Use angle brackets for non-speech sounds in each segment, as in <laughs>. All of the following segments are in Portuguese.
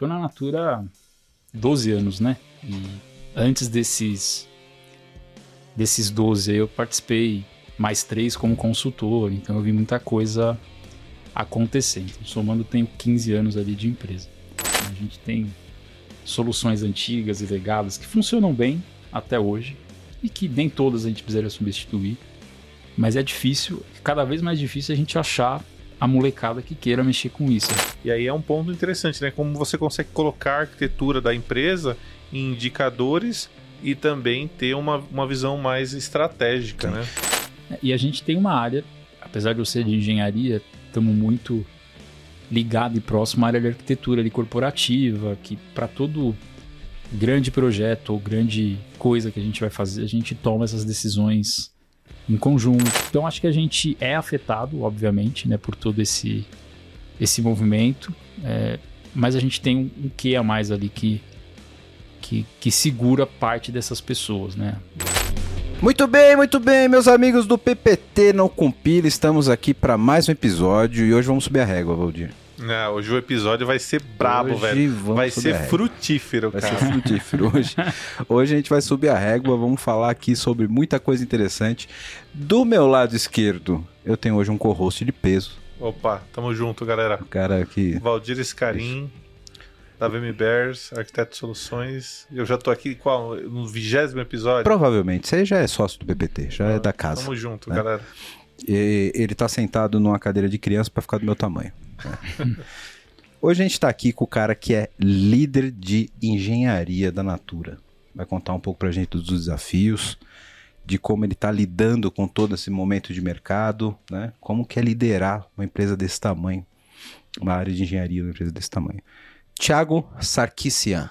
Tô na Natura há 12 anos, né? E antes desses desses 12 eu participei mais três como consultor, então eu vi muita coisa acontecendo. Somando, tenho 15 anos ali de empresa. A gente tem soluções antigas e legadas que funcionam bem até hoje e que nem todas a gente precisaria substituir, mas é difícil, cada vez mais difícil a gente achar a molecada que queira mexer com isso. E aí é um ponto interessante, né? Como você consegue colocar a arquitetura da empresa em indicadores e também ter uma, uma visão mais estratégica, Sim. né? E a gente tem uma área, apesar de eu ser de engenharia, estamos muito ligado e próximo à área de arquitetura ali, corporativa, que para todo grande projeto ou grande coisa que a gente vai fazer, a gente toma essas decisões em conjunto. Então acho que a gente é afetado, obviamente, né, por todo esse esse movimento, é, mas a gente tem um, um quê a mais ali que, que que segura parte dessas pessoas, né? Muito bem, muito bem, meus amigos do PPT Não Compila, estamos aqui para mais um episódio e hoje vamos subir a régua, Valdir. Não, hoje o episódio vai ser brabo, hoje velho. Vai ser frutífero, vai cara. Vai ser frutífero. Hoje, <laughs> hoje a gente vai subir a régua, vamos falar aqui sobre muita coisa interessante. Do meu lado esquerdo, eu tenho hoje um co-host de peso. Opa, tamo junto, galera. O cara aqui. Valdir Escarim da VM Bears, Arquiteto Soluções. Eu já tô aqui qual, no vigésimo episódio? Provavelmente. Você já é sócio do BPT, já ah, é da casa. Tamo junto, né? galera. E ele tá sentado numa cadeira de criança para ficar do meu tamanho. <laughs> Hoje a gente está aqui com o cara que é líder de engenharia da Natura. Vai contar um pouco para a gente dos desafios, de como ele está lidando com todo esse momento de mercado, né? Como que é liderar uma empresa desse tamanho, uma área de engenharia uma empresa desse tamanho. Thiago Sarkisian.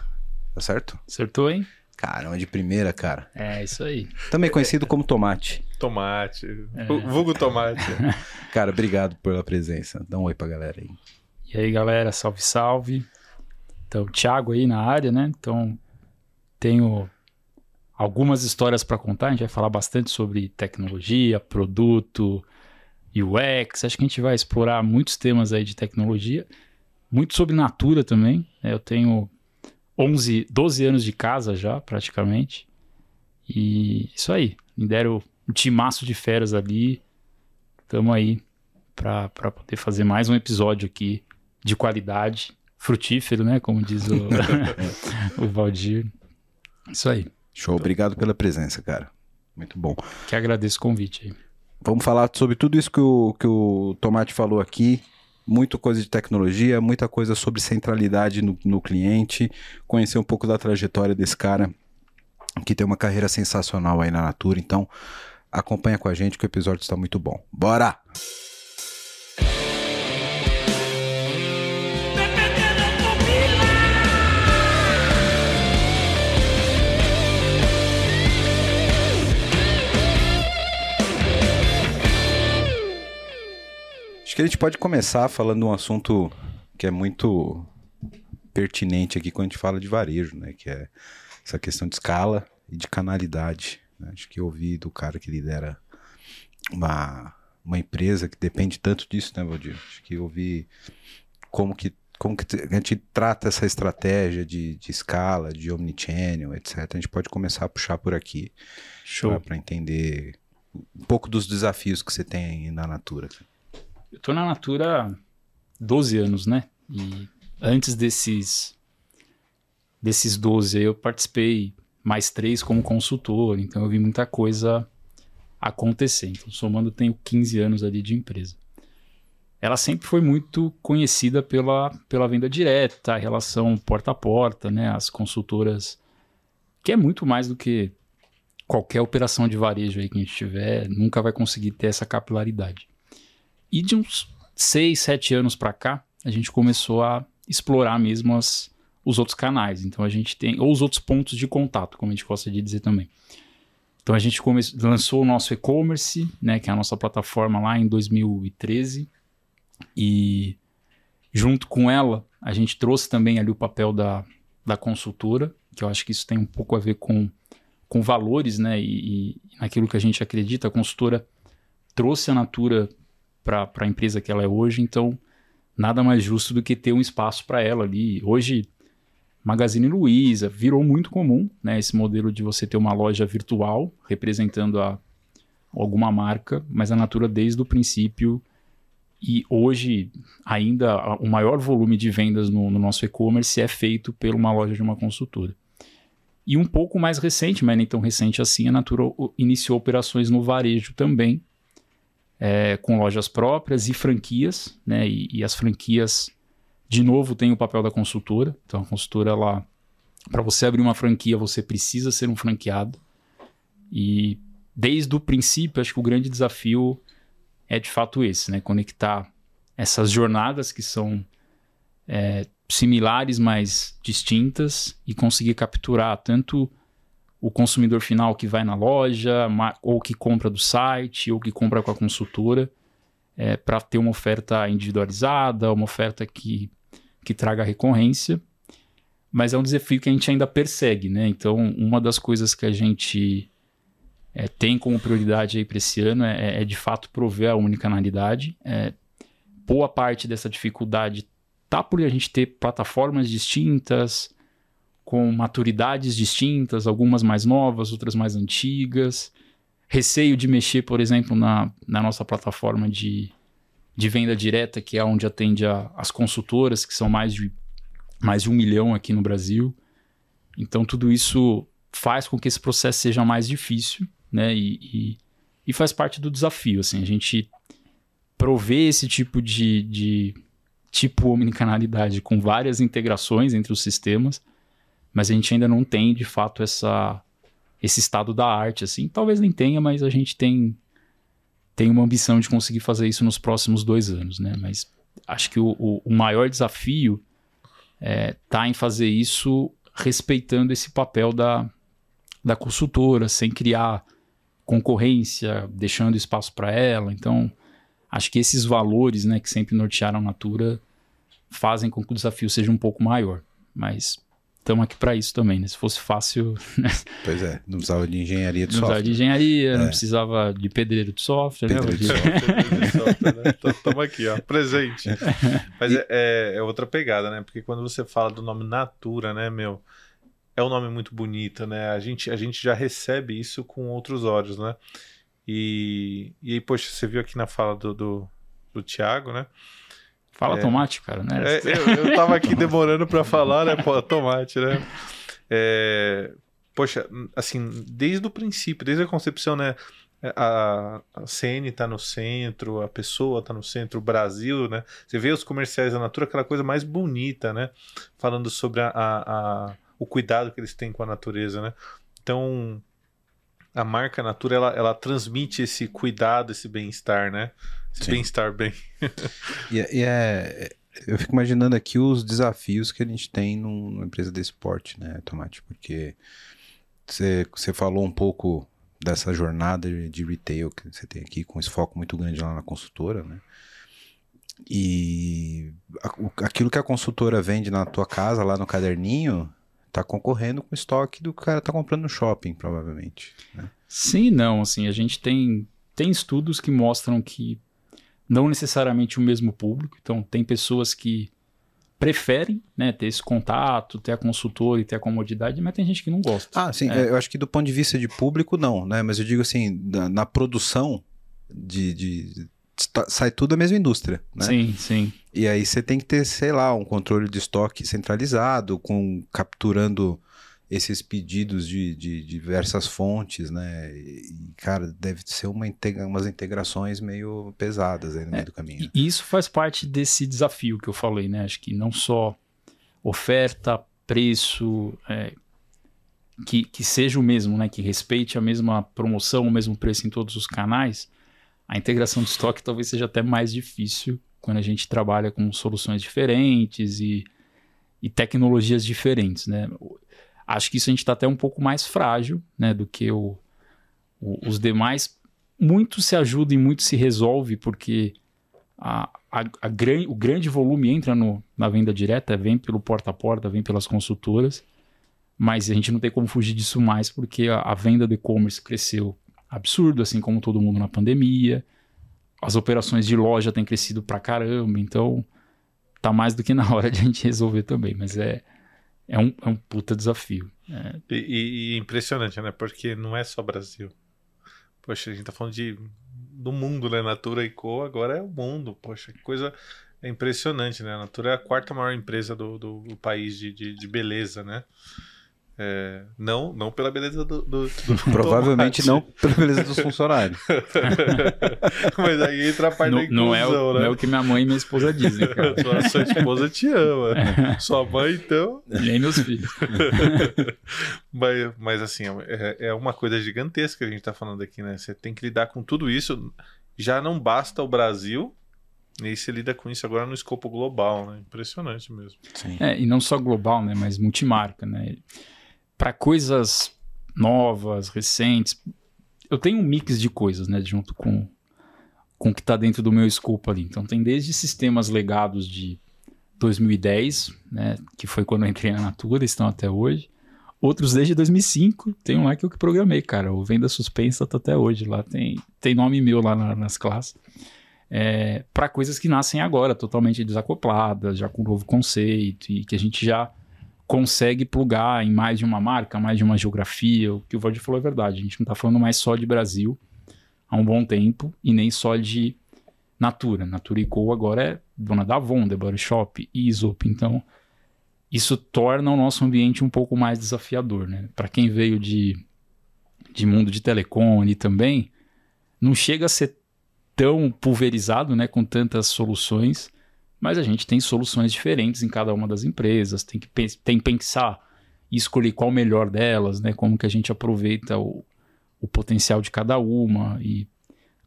Tá certo? Acertou, hein? Caramba, de primeira, cara. É, isso aí. Também conhecido como Tomate. Tomate. É. Vulgo Tomate. <laughs> cara, obrigado pela presença. Dá um oi pra galera aí. E aí, galera, salve, salve. Então, Thiago aí na área, né? Então, tenho algumas histórias para contar. A gente vai falar bastante sobre tecnologia, produto, UX. Acho que a gente vai explorar muitos temas aí de tecnologia muito sobre Natura também. Né? Eu tenho 11, 12 anos de casa já, praticamente. E isso aí. Me deram um timaço de férias ali. Estamos aí para poder fazer mais um episódio aqui de qualidade, frutífero, né? Como diz o, <laughs> o Valdir. Isso aí. Show, obrigado pela presença, cara. Muito bom. Que agradeço o convite aí. Vamos falar sobre tudo isso que o, que o Tomate falou aqui muita coisa de tecnologia, muita coisa sobre centralidade no, no cliente, conhecer um pouco da trajetória desse cara que tem uma carreira sensacional aí na Natura. Então, acompanha com a gente que o episódio está muito bom. Bora! que a gente pode começar falando de um assunto que é muito pertinente aqui quando a gente fala de varejo, né? Que é essa questão de escala e de canalidade. Né? Acho que eu ouvi do cara que lidera uma, uma empresa que depende tanto disso, né, Valdir? Acho que eu ouvi como que como que a gente trata essa estratégia de, de escala, de omnichannel, etc. A gente pode começar a puxar por aqui para entender um pouco dos desafios que você tem na Natura. Eu tô na Natura há 12 anos, né? E antes desses desses 12 eu participei mais três como consultor, então eu vi muita coisa acontecer. Então, somando, tenho 15 anos ali de empresa. Ela sempre foi muito conhecida pela, pela venda direta, a relação porta a porta, né? As consultoras, que é muito mais do que qualquer operação de varejo aí que a gente tiver, nunca vai conseguir ter essa capilaridade. E de uns 6, 7 anos para cá, a gente começou a explorar mesmo as, os outros canais. Então a gente tem, ou os outros pontos de contato, como a gente gosta de dizer também. Então a gente come, lançou o nosso e-commerce, né, que é a nossa plataforma lá em 2013. E junto com ela, a gente trouxe também ali o papel da, da consultora, que eu acho que isso tem um pouco a ver com, com valores, né, e, e naquilo que a gente acredita. A consultora trouxe a Natura para a empresa que ela é hoje, então nada mais justo do que ter um espaço para ela ali. Hoje Magazine Luiza, virou muito comum, né? Esse modelo de você ter uma loja virtual representando a, alguma marca, mas a Natura desde o princípio e hoje ainda o maior volume de vendas no, no nosso e-commerce é feito por uma loja de uma consultora. E um pouco mais recente, mas nem tão recente assim, a Natura iniciou operações no varejo também, é, com lojas próprias e franquias, né? E, e, as franquias, de novo, têm o papel da consultora. Então a consultora, ela, para você abrir uma franquia, você precisa ser um franqueado. E desde o princípio, acho que o grande desafio é de fato esse, né? Conectar essas jornadas que são é, similares, mas distintas, e conseguir capturar tanto o consumidor final que vai na loja, ou que compra do site, ou que compra com a consultora, é, para ter uma oferta individualizada, uma oferta que, que traga recorrência. Mas é um desafio que a gente ainda persegue, né? Então, uma das coisas que a gente é, tem como prioridade aí para esse ano é, é, de fato prover a unicanalidade. É, boa parte dessa dificuldade tá por a gente ter plataformas distintas, com maturidades distintas, algumas mais novas, outras mais antigas. Receio de mexer, por exemplo, na, na nossa plataforma de, de venda direta, que é onde atende a, as consultoras, que são mais de, mais de um milhão aqui no Brasil. Então, tudo isso faz com que esse processo seja mais difícil né? E, e, e, faz parte do desafio, assim, a gente prover esse tipo de, de tipo omnicanalidade com várias integrações entre os sistemas, mas a gente ainda não tem, de fato, essa, esse estado da arte, assim. Talvez nem tenha, mas a gente tem, tem uma ambição de conseguir fazer isso nos próximos dois anos, né? Mas acho que o, o, o maior desafio é, tá em fazer isso respeitando esse papel da, da consultora, sem criar concorrência, deixando espaço para ela. Então, acho que esses valores, né, que sempre nortearam a Natura, fazem com que o desafio seja um pouco maior. Mas estamos aqui para isso também, né? Se fosse fácil. <laughs> Né? Pois é, não precisava de engenharia de não software. Não precisava de engenharia, é. não precisava de pedreiro de software, né, pedreiro né? De software, Estamos aqui, ó, presente. <laughs> Mas é, é, é, outra pegada, né? Porque quando você fala do nome Natura, né, meu? é um nome muito bonito, né? A gente, a gente já recebe isso com outros olhos, né? E, e aí, poxa, você viu aqui na fala do, do, do Thiago, né? Fala é, tomate, cara, né? É, eu, eu tava aqui demorando para falar, né? Pô, tomate, né? É, poxa, assim, desde o princípio, desde a concepção, né? A, a CN tá no centro, a pessoa tá no centro, o Brasil, né? Você vê os comerciais da Natura, aquela coisa mais bonita, né? Falando sobre a, a, a o cuidado que eles têm com a natureza, né? Então, a marca Natura, ela, ela transmite esse cuidado, esse bem-estar, né? Esse bem-estar bem. e, é, e é, eu fico imaginando aqui os desafios que a gente tem numa empresa desse porte, né, Tomate? Porque você, você falou um pouco dessa jornada de retail que você tem aqui, com esse foco muito grande lá na consultora, né? E aquilo que a consultora vende na tua casa, lá no caderninho, tá concorrendo com o estoque do cara tá comprando no shopping, provavelmente. Né? Sim, não, assim, a gente tem, tem estudos que mostram que não necessariamente o mesmo público, então tem pessoas que preferem né, ter esse contato, ter a consultora e ter a comodidade, mas tem gente que não gosta. Ah, sim, é. eu acho que do ponto de vista de público, não, né? Mas eu digo assim, na, na produção de, de sai tudo da mesma indústria, né? Sim, sim. E aí você tem que ter, sei lá, um controle de estoque centralizado, com capturando esses pedidos de, de, diversas fontes, né? E, cara, deve ser uma integra umas integrações meio pesadas aí no é, meio do caminho. E isso faz parte desse desafio que eu falei, né? Acho que não só oferta, preço, é, que, que seja o mesmo, né? Que respeite a mesma promoção, o mesmo preço em todos os canais, a integração de estoque talvez seja até mais difícil quando a gente trabalha com soluções diferentes e, e tecnologias diferentes, né? Acho que isso a gente está até um pouco mais frágil, né, do que o, o, os demais. Muito se ajuda e muito se resolve porque a, a, a gran, o grande volume entra no, na venda direta, vem pelo porta a porta, vem pelas consultoras, mas a gente não tem como fugir disso mais porque a, a venda do e-commerce cresceu absurdo, assim como todo mundo na pandemia. As operações de loja têm crescido pra caramba, então tá mais do que na hora de a gente resolver também. Mas é, é um, é um puta desafio. É, E, e- e impressionante, né? Porque não é só Brasil. Poxa, a gente tá falando de do mundo, né? Natura e Co. agora é o mundo. Poxa, que coisa é impressionante, né? A Natura é a quarta maior empresa do, do, do país de, de, de beleza, né? É, não, não pela beleza do, do, do <laughs> Provavelmente tomate. não pela beleza dos funcionários. <laughs> Mas aí entra a parte da não, não, é inclusão, o, né? não é o que minha mãe e minha esposa dizem, <laughs> cara. Sua, sua esposa te ama. Sua mãe, então. Nem meus filhos. Mas, mas assim, é, é uma coisa gigantesca que a gente tá falando aqui, né? Você tem que lidar com tudo isso. Já não basta o Brasil, e aí você lida com isso agora no escopo global, né? Impressionante mesmo. Sim. É, e não só global, né, mas multimarca, né? Para coisas novas, recentes, eu tenho um mix de coisas, né, junto com com o que está dentro do meu escopo ali. Então tem desde sistemas legados de 2010, né, que foi quando eu entrei na Natura, estão até hoje. Outros desde 2005, tem um lá que eu que programei, cara. O Venda Suspensa tá até hoje lá, tem, tem nome meu lá na- nas classes. É, para coisas que nascem agora, totalmente desacopladas, já com um novo conceito e que a gente já consegue plugar em mais de uma marca, mais de uma geografia. O que o Valdir falou é verdade. A gente não está falando mais só de Brasil há um bom tempo e nem só de Natura. Natura e Co agora é dona da Avon, The Body Shop, Aesop. Então, isso torna o nosso ambiente um pouco mais desafiador, né? Para quem veio de, de mundo de telecom e também, não chega a ser tão pulverizado, né, com tantas soluções, mas a gente tem soluções diferentes em cada uma das empresas, tem que tem que pensar e escolher qual o melhor delas, né, como que a gente aproveita o, o potencial de cada uma e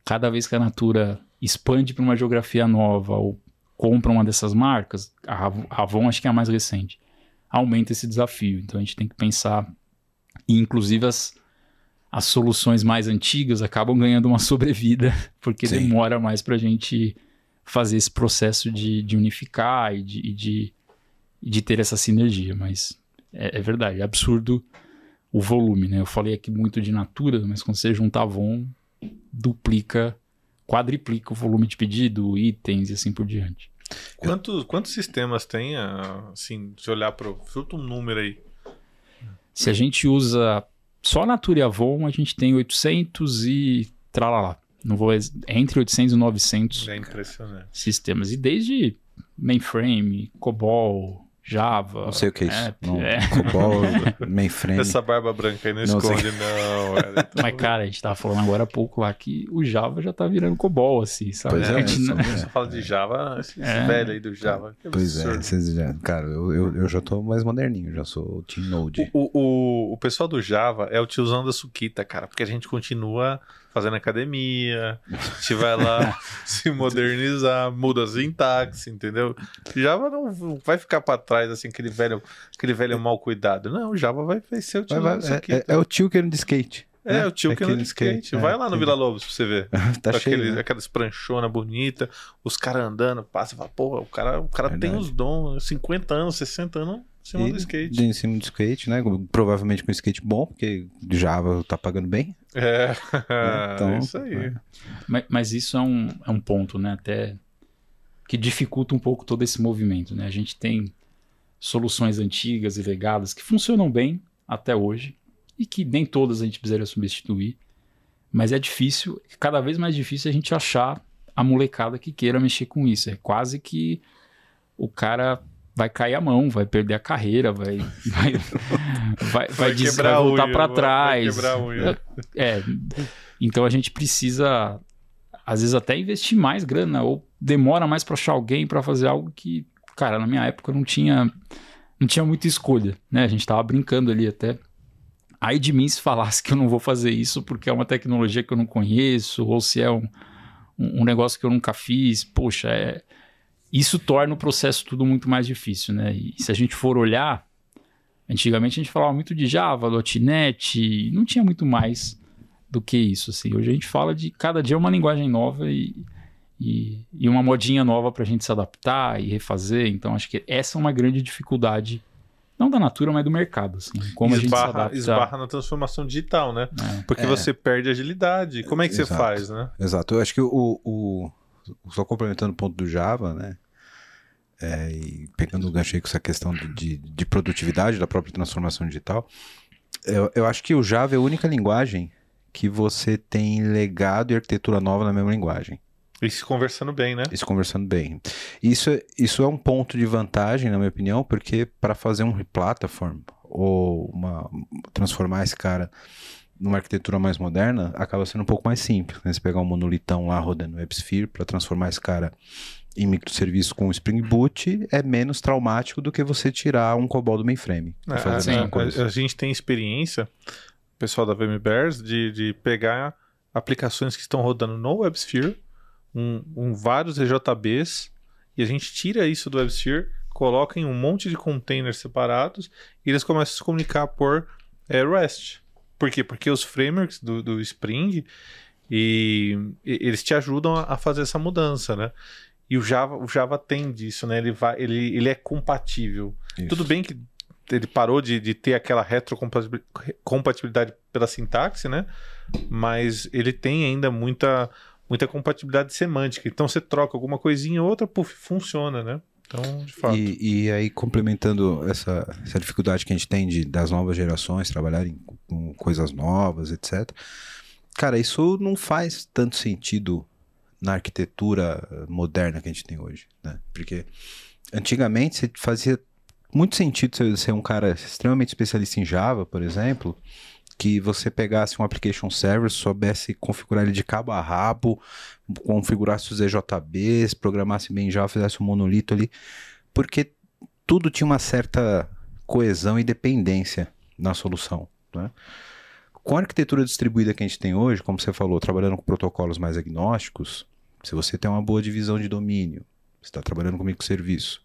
cada vez que a Natura expande para uma geografia nova ou compra uma dessas marcas, a Avon acho que é a mais recente, aumenta esse desafio. Então a gente tem que pensar e inclusive as as soluções mais antigas acabam ganhando uma <laughs> sobrevida porque Sim. demora mais para a gente fazer esse processo de, de unificar e de, e de, de ter essa sinergia. Mas é, é verdade, é absurdo o volume, né? Eu falei aqui muito de Natura, mas quando você junta Avon, duplica, quadriplica o volume de pedido, itens e assim por diante. Quantos, quantos sistemas tem, ah, assim, se olhar para Chuta um número aí. Se a gente usa só Natura e Avon, a gente tem 800 e tralalá. Não vou é entre 800 e 900 É impressionante. sistemas. E desde mainframe, COBOL, Java. Não sei o que é isso. app, Não, é. COBOL, <laughs> mainframe. Essa barba branca aí não, Não sei. esconde, não. velho. <laughs> Mas, cara, a gente tava falando agora há pouco lá que o Java já tá virando COBOL, assim, sabe? Pois é, A gente não-. <laughs> Você fala de Java, esse É. velho aí do Java. Que Pois é, vocês já, cara, eu, eu, eu já tô mais moderninho, já sou Team Node. O, o, o pessoal do Java é o tiozão da Suquita, cara, porque a gente continua fazendo academia, a gente vai lá <laughs> se modernizar, muda a sintaxe, entendeu? Java não vai ficar pra trás, assim, aquele velho, aquele velho mal cuidado. Não, Java vai, vai ser o Vai, tiozão vai, da é, Suquita. é- é o tio que anda de skate. É, né? o tio que anda de skate. é, Vai lá no. Vila Lobos pra você ver. <laughs> Tá cheio, Aquele, né? Aquelas pranchona bonita, os caras andando, passa e fala, porra, o cara, o cara tem os dons, 50 anos, 60 anos, em cima do E skate. de em cima do skate, né? Provavelmente com skate bom, porque Java tá pagando bem. É, <laughs> Então, é isso aí. é. Mas, mas isso é um, é um ponto, né? Até que dificulta um pouco todo esse movimento, né? A gente tem soluções antigas e legadas que funcionam bem até hoje e que nem todas a gente precisaria substituir, mas é difícil, cada vez mais difícil a gente achar a molecada que queira mexer com isso. É quase que o cara vai cair a mão, vai perder a carreira, vai vai, vai, vai, des- vai voltar para vai- trás. Vai. É, então a gente precisa, às vezes, até investir mais grana, ou demora mais para achar alguém para fazer algo que, cara, na minha época não tinha, não tinha muita escolha, né? A gente tava brincando ali até. Aí de mim se falasse que eu não vou fazer isso porque é uma tecnologia que eu não conheço, ou se é um, um um negócio que eu nunca fiz, poxa, é... isso torna o processo tudo muito mais difícil, né? E se a gente for olhar, Antigamente a gente falava muito de Java, .NET, não tinha muito mais do que isso, assim. Hoje a gente fala de cada dia uma linguagem nova e, e, e uma modinha nova para a gente se adaptar e refazer. Então acho que essa é uma grande dificuldade, não da Natura, mas do mercado, assim. Como a gente se esbarra, adapta. esbarra na transformação digital, né? É. Porque É. você perde agilidade. Como é que você Exato. faz, né? Exato. Eu acho que o, o- só complementando o ponto do Java, né? É, e pegando o gancho aí com essa questão de, de, de produtividade da própria transformação digital, eu, eu acho que o Java é a única linguagem que você tem legado e arquitetura nova na mesma linguagem. E se conversando bem, né? Isso conversando bem. Isso, é- isso é um ponto de vantagem, na minha opinião, porque para fazer um replatform ou uma, transformar esse cara numa arquitetura mais moderna, acaba sendo um pouco mais simples. Né? Você pegar um monolitão lá rodando WebSphere para transformar esse cara em microserviço com Spring Boot é menos traumático do que você tirar um COBOL do mainframe. É, a sim, mesma a, a gente tem experiência, pessoal da VMBears, de, de pegar aplicações que estão rodando no WebSphere, um, um vários EJBs, e a gente tira isso do WebSphere, coloca em um monte de containers separados, e eles começam a se comunicar por é, REST. Por quê? Porque os frameworks do, do Spring, e, e- eles te ajudam a, a fazer essa mudança, né? E o Java, o Java tem disso, né? Ele, vai, ele, ele é compatível. Isso. Tudo bem que ele parou de, de ter aquela retrocompatibilidade pela sintaxe, né? Mas ele tem ainda muita, muita compatibilidade semântica. Então você troca alguma coisinha ou outra, puf, funciona, né? Então, de fato. E, e aí, complementando essa, essa dificuldade que a gente tem de, das novas gerações trabalharem com coisas novas, etc. Cara, isso não faz tanto sentido na arquitetura moderna que a gente tem hoje, né? Porque antigamente você fazia muito sentido você ser um cara extremamente especialista em Java, por exemplo, que você pegasse um application server, soubesse configurar ele de cabo a rabo, configurasse os EJBs, programasse bem em Java, fizesse um monolito ali, porque tudo tinha uma certa coesão e dependência na solução. Né? Com a arquitetura distribuída que a gente tem hoje, como você falou, trabalhando com protocolos mais agnósticos, se você tem uma boa divisão de domínio, você está trabalhando com microserviço,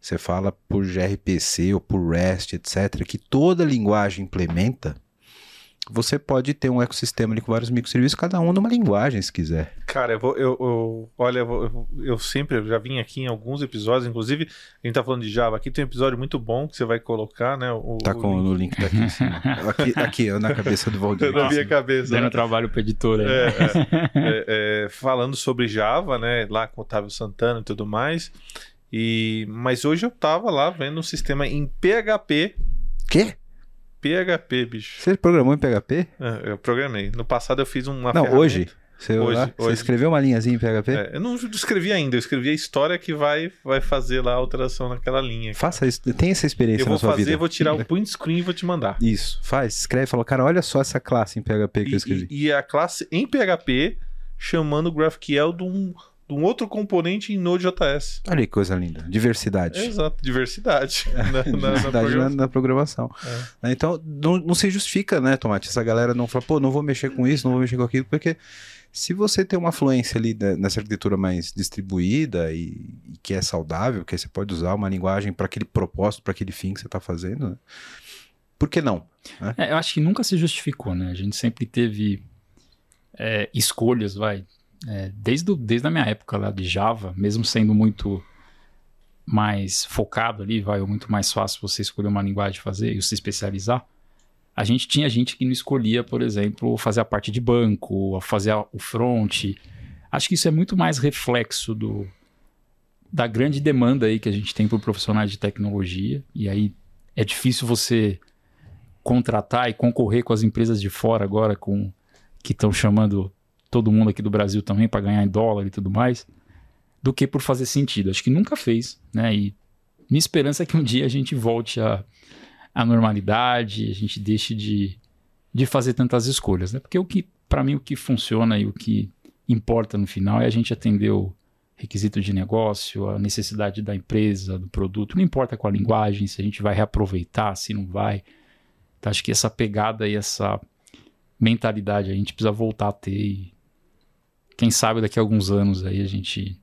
você fala por gRPC ou por REST, etc., que toda linguagem implementa, você pode ter um ecossistema ali com vários microserviços, cada um numa linguagem, se quiser. Cara, eu vou. Eu, eu- olha, eu, vou- eu, sempre eu já vim aqui em alguns episódios, inclusive, a gente tá falando de Java. Aqui tem um episódio muito bom que você vai colocar, né? O, Tá o com link o link daqui em cima. <laughs> Aqui, aqui na cabeça do Valdir. <laughs> na minha cabeça. Dando né? trabalho pro editor aí. <laughs> É, é, é, falando sobre Java, né? Lá com o Otávio Santana e tudo mais. E, mas hoje eu tava lá vendo um sistema em PHP. Quê? PHP, bicho. Você programou em PHP? É, eu programei. No passado eu fiz uma não, hoje. Você, Hoje, lá, você hoje. escreveu uma linhazinha em PHP? É, eu não escrevi ainda, eu escrevi a história que vai, vai fazer lá a alteração naquela linha. Faça isso, tem essa experiência Eu vou na sua fazer, vida. vou tirar o <laughs> print screen e vou te mandar. Isso, faz, escreve, fala, cara, olha só essa classe em PHP que eu E, escrevi. e- e a classe em PHP chamando o GraphQL de um, um outro componente em Node.js. Olha que coisa linda, diversidade. Exato, diversidade. <laughs> na, diversidade na, programação. na programação. Né, Então, não, não se justifica, né, Tomate? Essa galera não fala, pô, não vou mexer com isso, não vou mexer com aquilo, porque se você tem uma fluência ali né, nessa arquitetura mais distribuída e, e que é saudável, que você pode usar uma linguagem para aquele propósito, para aquele fim que você está fazendo, né? por que não? É, eu acho que nunca se justificou, né? A gente sempre teve é, escolhas, vai. É, desde, desde a minha época lá de Java, mesmo sendo muito mais focado ali, vai, ou muito mais fácil você escolher uma linguagem fazer e se especializar, a gente tinha gente que não escolhia, por exemplo, fazer a parte de banco, fazer a- o front. Acho que isso é muito mais reflexo do, da grande demanda aí que a gente tem por profissionais de tecnologia, e aí é difícil você contratar e concorrer com as empresas de fora agora com que estão chamando todo mundo aqui do Brasil também para ganhar em dólar e tudo mais, do que por fazer sentido. Acho que nunca fez, né? E minha esperança é que um dia a gente volte à, à normalidade, a gente deixe de, de fazer tantas escolhas, né? Porque o que, para mim, o que funciona e o que importa no final é a gente atender o requisito de negócio, a necessidade da empresa, do produto, não importa qual a linguagem, se a gente vai reaproveitar, se não vai. Então, acho que essa pegada e essa mentalidade a gente precisa voltar a ter e quem sabe daqui a alguns anos aí a gente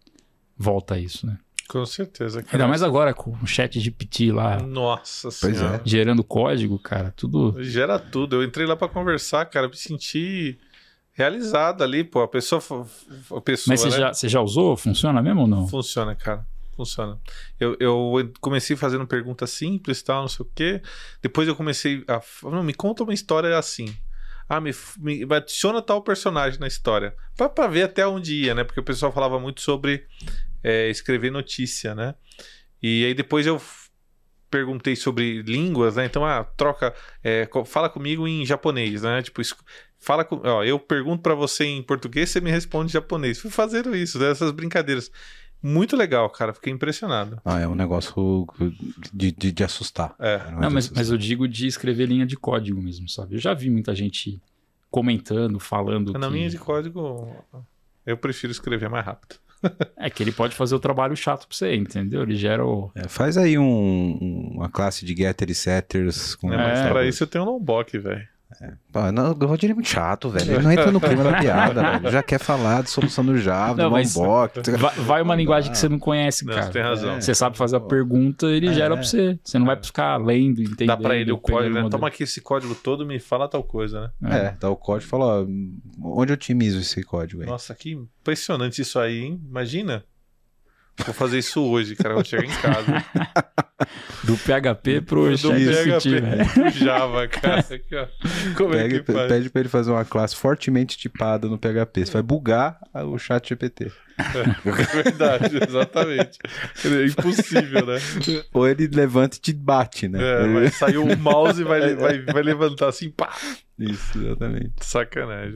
volta a isso, né? Com certeza. cara. Ainda mais agora com o chat GPT lá Nossa Pois senhora. gerando código, cara, tudo Gera tudo. Eu entrei lá pra conversar, cara, me senti realizado ali, pô. A pessoa. A pessoa Mas você, né? já, você já usou? Funciona mesmo ou não? Funciona, cara. Funciona. Eu, eu comecei fazendo perguntas simples tal, não sei o quê. Depois eu comecei a. Não, me conta uma história assim. Ah, me, me adiciona tal personagem na história. Pra ver até onde ia, né? Porque o pessoal falava muito sobre é, escrever notícia, né? E aí depois eu perguntei sobre línguas, né? Então, ah, troca, é, fala comigo em japonês, né? Tipo, fala com, ó, eu pergunto pra você em português, você me responde em japonês. Fui fazendo isso, né? essas brincadeiras. Muito legal, cara. Fiquei impressionado. Ah, é um negócio de, de, de assustar. É. Realmente Não, mas, assustar. mas eu digo de escrever linha de código mesmo, sabe? Eu já vi muita gente comentando, falando Na que... linha de código, eu prefiro escrever mais rápido. <laughs> É que ele pode fazer o trabalho chato pra você, entendeu? Ele gera o... É, faz aí um- um- uma classe de getter e setters com É, mas É. pra isso eu tenho um lombok, velho. Pô, não, o Rodir é muito chato, velho. Ele não entra no clima da <laughs> piada, velho. Já quer falar de solução do Java, Não, do Lombok. Vai, vai uma linguagem que você não conhece, Não, você tem cara. razão. Você sabe fazer a pergunta, ele É. gera pra você. Você não vai ficar lendo, entendendo. Dá pra ele o código, né? Toma aqui esse código todo e me fala tal coisa, né? É, dá o código e fala, ó, onde eu otimizo esse código aí? Nossa, que impressionante isso aí, hein? Imagina. Vou fazer isso hoje, cara. Eu vou chegar em casa. Do PHP pro Do PHP pro Java, cara. Aqui, ó. Como Pega, é que faz? pede pra ele fazer uma classe fortemente tipada no PHP. Você vai bugar o chat GPT. É verdade, <laughs> exatamente. É impossível, né? Ou ele levanta e te bate, né? É, vai sair o mouse e vai, vai, vai levantar assim, pá. Isso, exatamente. Sacanagem.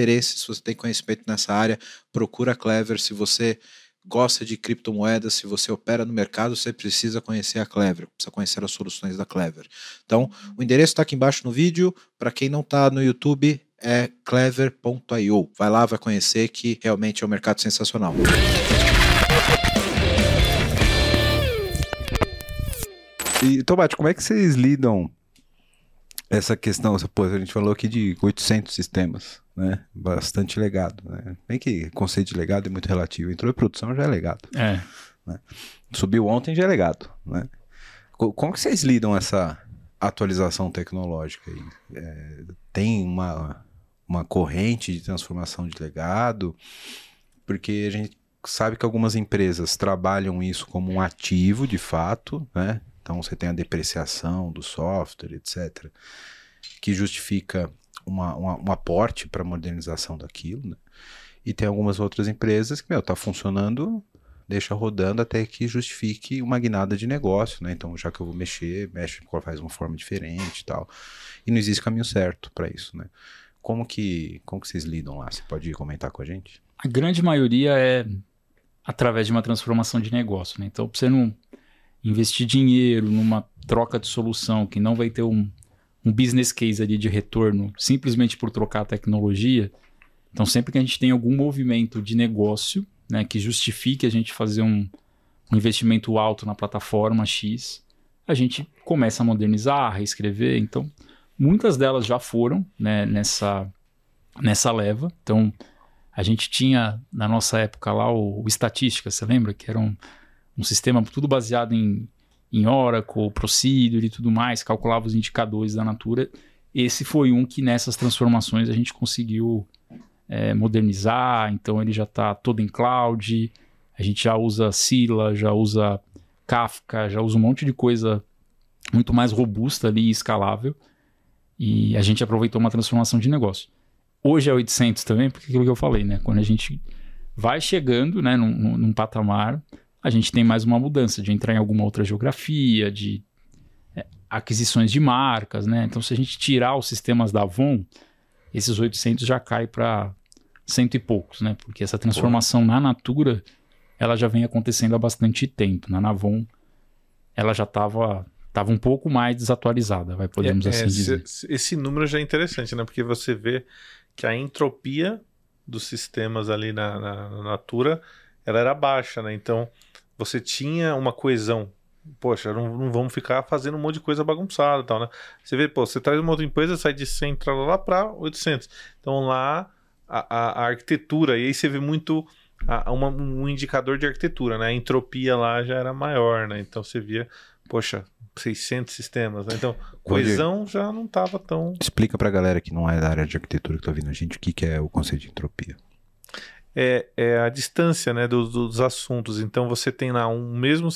interesse, se você tem conhecimento nessa área, procura a Clever. Se você gosta de criptomoedas, se você opera no mercado, você precisa conhecer a Clever, precisa conhecer as soluções da Clever. Então, o endereço está aqui embaixo no vídeo. Para quem não está no YouTube, é clever.io. Vai lá, vai conhecer que realmente é um mercado sensacional. E, Tomate, como é que vocês lidam essa questão? Pô, a gente falou aqui de 800 sistemas, né? Bastante legado, né? Bem que conceito de legado é muito relativo. Entrou em produção já é legado. É. Subiu ontem já é legado, né? Co- Como que vocês lidam essa atualização tecnológica aí? É, tem uma, uma corrente de transformação de legado? Porque a gente sabe que algumas empresas trabalham isso como um ativo, de fato, né? Então você tem a depreciação do software, etc., que justifica uma, uma- um aporte para a modernização daquilo, né? E tem algumas outras empresas que, meu, tá funcionando deixa rodando até que justifique uma guinada de negócio, né? Então, já que eu vou mexer, mexe, faz uma forma diferente e tal. E não existe caminho certo para isso, né? Como que, como que vocês lidam lá? Você pode comentar com a gente? A grande maioria é através de uma transformação de negócio, né? Então, você não investir dinheiro numa troca de solução que não vai ter um, um business case ali de retorno simplesmente por trocar a tecnologia, então sempre que a gente tem algum movimento de negócio, né, que justifique a gente fazer um, um investimento alto na plataforma X, a gente começa a modernizar, a reescrever. Então, muitas delas já foram né, nessa, nessa leva. Então, a gente tinha na nossa época lá o, o Estatística, você lembra? Que era um, um sistema tudo baseado em, em Oracle, Procedure e tudo mais, calculava os indicadores da Natura. Esse foi um que nessas transformações a gente conseguiu é, modernizar, então ele já está todo em cloud, a gente já usa Scylla, já usa Kafka, já usa um monte de coisa muito mais robusta ali e escalável, e a gente aproveitou uma transformação de negócio. Hoje é 800 também, porque aquilo que eu falei, né? Quando a gente vai chegando né, num- num patamar, a gente tem mais uma mudança de entrar em alguma outra geografia, de é, aquisições de marcas, né? Então, se a gente tirar os sistemas da Avon, esses 800 já cai para cento e poucos, né? Porque essa transformação na Natura, ela já vem acontecendo há bastante tempo. Na Navon, ela já estava tava um pouco mais desatualizada, vai podemos É, assim é, dizer. se- Esse número já é interessante, né? Porque você vê que a entropia dos sistemas ali na, na, na Natura ela era baixa, né? Então você tinha uma coesão. Poxa, não, não vamos ficar fazendo um monte de coisa bagunçada e tal, né? Você vê, pô, você traz uma outra empresa, sai de 100 lá para 800. Então lá a, a, a arquitetura, e aí você vê muito a, uma, um indicador de arquitetura, né? A entropia lá já era maior, né? Então você via, poxa, 600 sistemas, né? Então, coesão já não estava tão... Explica pra galera que não é da área de arquitetura que tá ouvindo a gente o que, que é o conceito de entropia. É, é a distância né, dos, dos assuntos. Então você tem lá um mesmo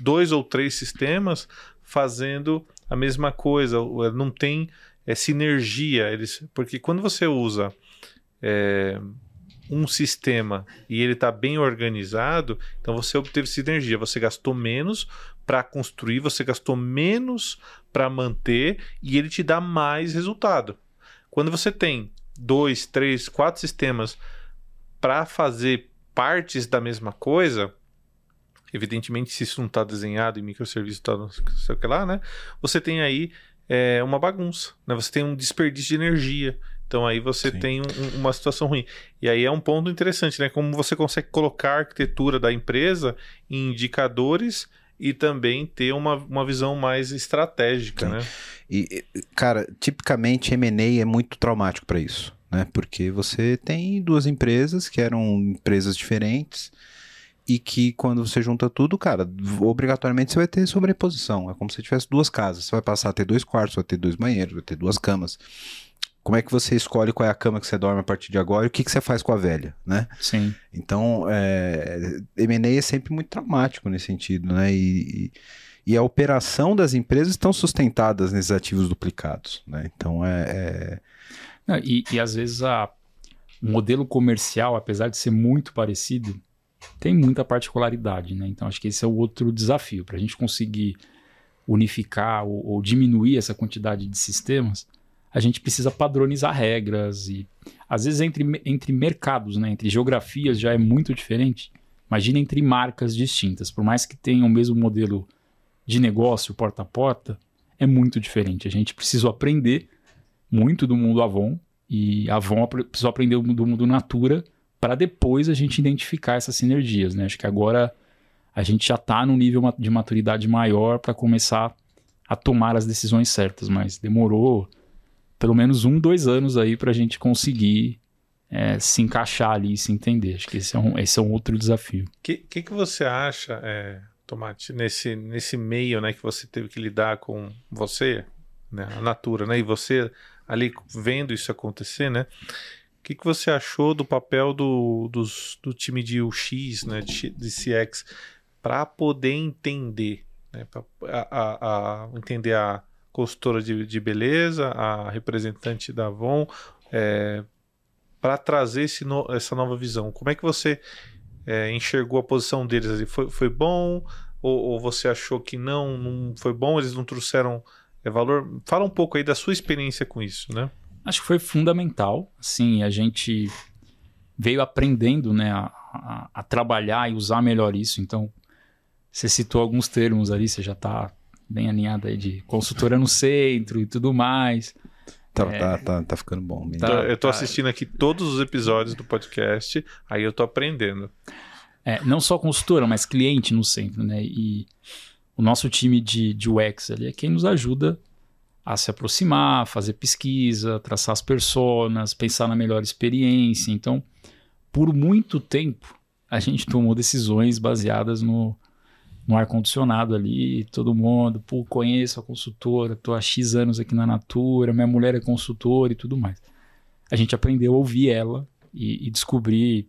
dois ou três sistemas fazendo a mesma coisa. Não tem é, sinergia. Eles, porque quando você usa é, um sistema e ele está bem organizado, então você obteve sinergia. Você gastou menos para construir, você gastou menos para manter e ele te dá mais resultado. Quando você tem dois, três, quatro sistemas para fazer partes da mesma coisa, evidentemente, se isso não está desenhado em microserviço, tá não sei o que lá, né? Você tem aí é, uma bagunça, né? Você tem um desperdício de energia. Então aí você Sim. tem um, uma situação ruim. E aí é um ponto interessante, né? Como você consegue colocar a arquitetura da empresa em indicadores e também ter uma, uma visão mais estratégica, Sim. né? E, cara, tipicamente M&A é muito traumático para isso né? Porque você tem duas empresas que eram empresas diferentes e que quando você junta tudo, cara, obrigatoriamente você vai ter sobreposição. É como se tivesse duas casas. Você vai passar a ter dois quartos, vai ter dois banheiros, vai ter duas camas. Como é que você escolhe qual é a cama que você dorme a partir de agora e o que, que você faz com a velha, né? Sim. Então, é, M&A é sempre muito traumático nesse sentido, né? E, e, e, a operação das empresas estão sustentadas nesses ativos duplicados, né? Então, é, é não, e, e às vezes a, o modelo comercial, apesar de ser muito parecido, tem muita particularidade, né? Então acho que esse é o outro desafio. Para a gente conseguir unificar ou, ou, diminuir essa quantidade de sistemas, a gente precisa padronizar regras e às vezes entre, entre mercados, né? Entre geografias já é muito diferente. Imagina entre marcas distintas, por mais que tenham o mesmo modelo de negócio porta a porta, é muito diferente. A gente precisa aprender muito do mundo Avon e Avon precisou aprender do mundo Natura para depois a gente identificar essas sinergias, né? Acho que agora a gente já está num nível de maturidade maior para começar a tomar as decisões certas, mas demorou pelo menos um, dois anos aí para a gente conseguir é, se encaixar ali, se entender. Acho que esse é um, esse é um outro desafio. O que, que, que, você acha, é, Tomate, nesse, nesse meio né, que você teve que lidar com você, né, a Natura, né, e você ali vendo isso acontecer, né? O que, que você achou do papel do, do time de UX, né, de, CX, para poder entender, né, pra, a, a, entender a consultora de, de beleza, a representante da Avon, é, para trazer no, essa nova visão? Como é que você é, enxergou a posição deles? Foi, foi bom ou, ou você achou que não, não foi bom? Eles não trouxeram é valor. Fala um pouco aí da sua experiência com isso, né? Acho que foi fundamental. Sim, a gente veio aprendendo né, a, a, a, trabalhar e usar melhor isso. Então, você citou alguns termos ali, você já está bem alinhado aí de consultora no centro e tudo mais. Tá, é, tá, tá, tá, ficando bom. Tá, eu tô tá. assistindo aqui todos os episódios do podcast, aí eu tô aprendendo. É, não só consultora, mas cliente no centro, né? E o nosso time de, de UX ali é quem nos ajuda a se aproximar, fazer pesquisa, traçar as personas, pensar na melhor experiência. Então, por muito tempo, a gente tomou decisões baseadas no, no ar-condicionado ali, todo mundo, pô, conheço a consultora, tô há X anos aqui na Natura, minha mulher é consultora e tudo mais. A gente aprendeu a ouvir ela e, e descobrir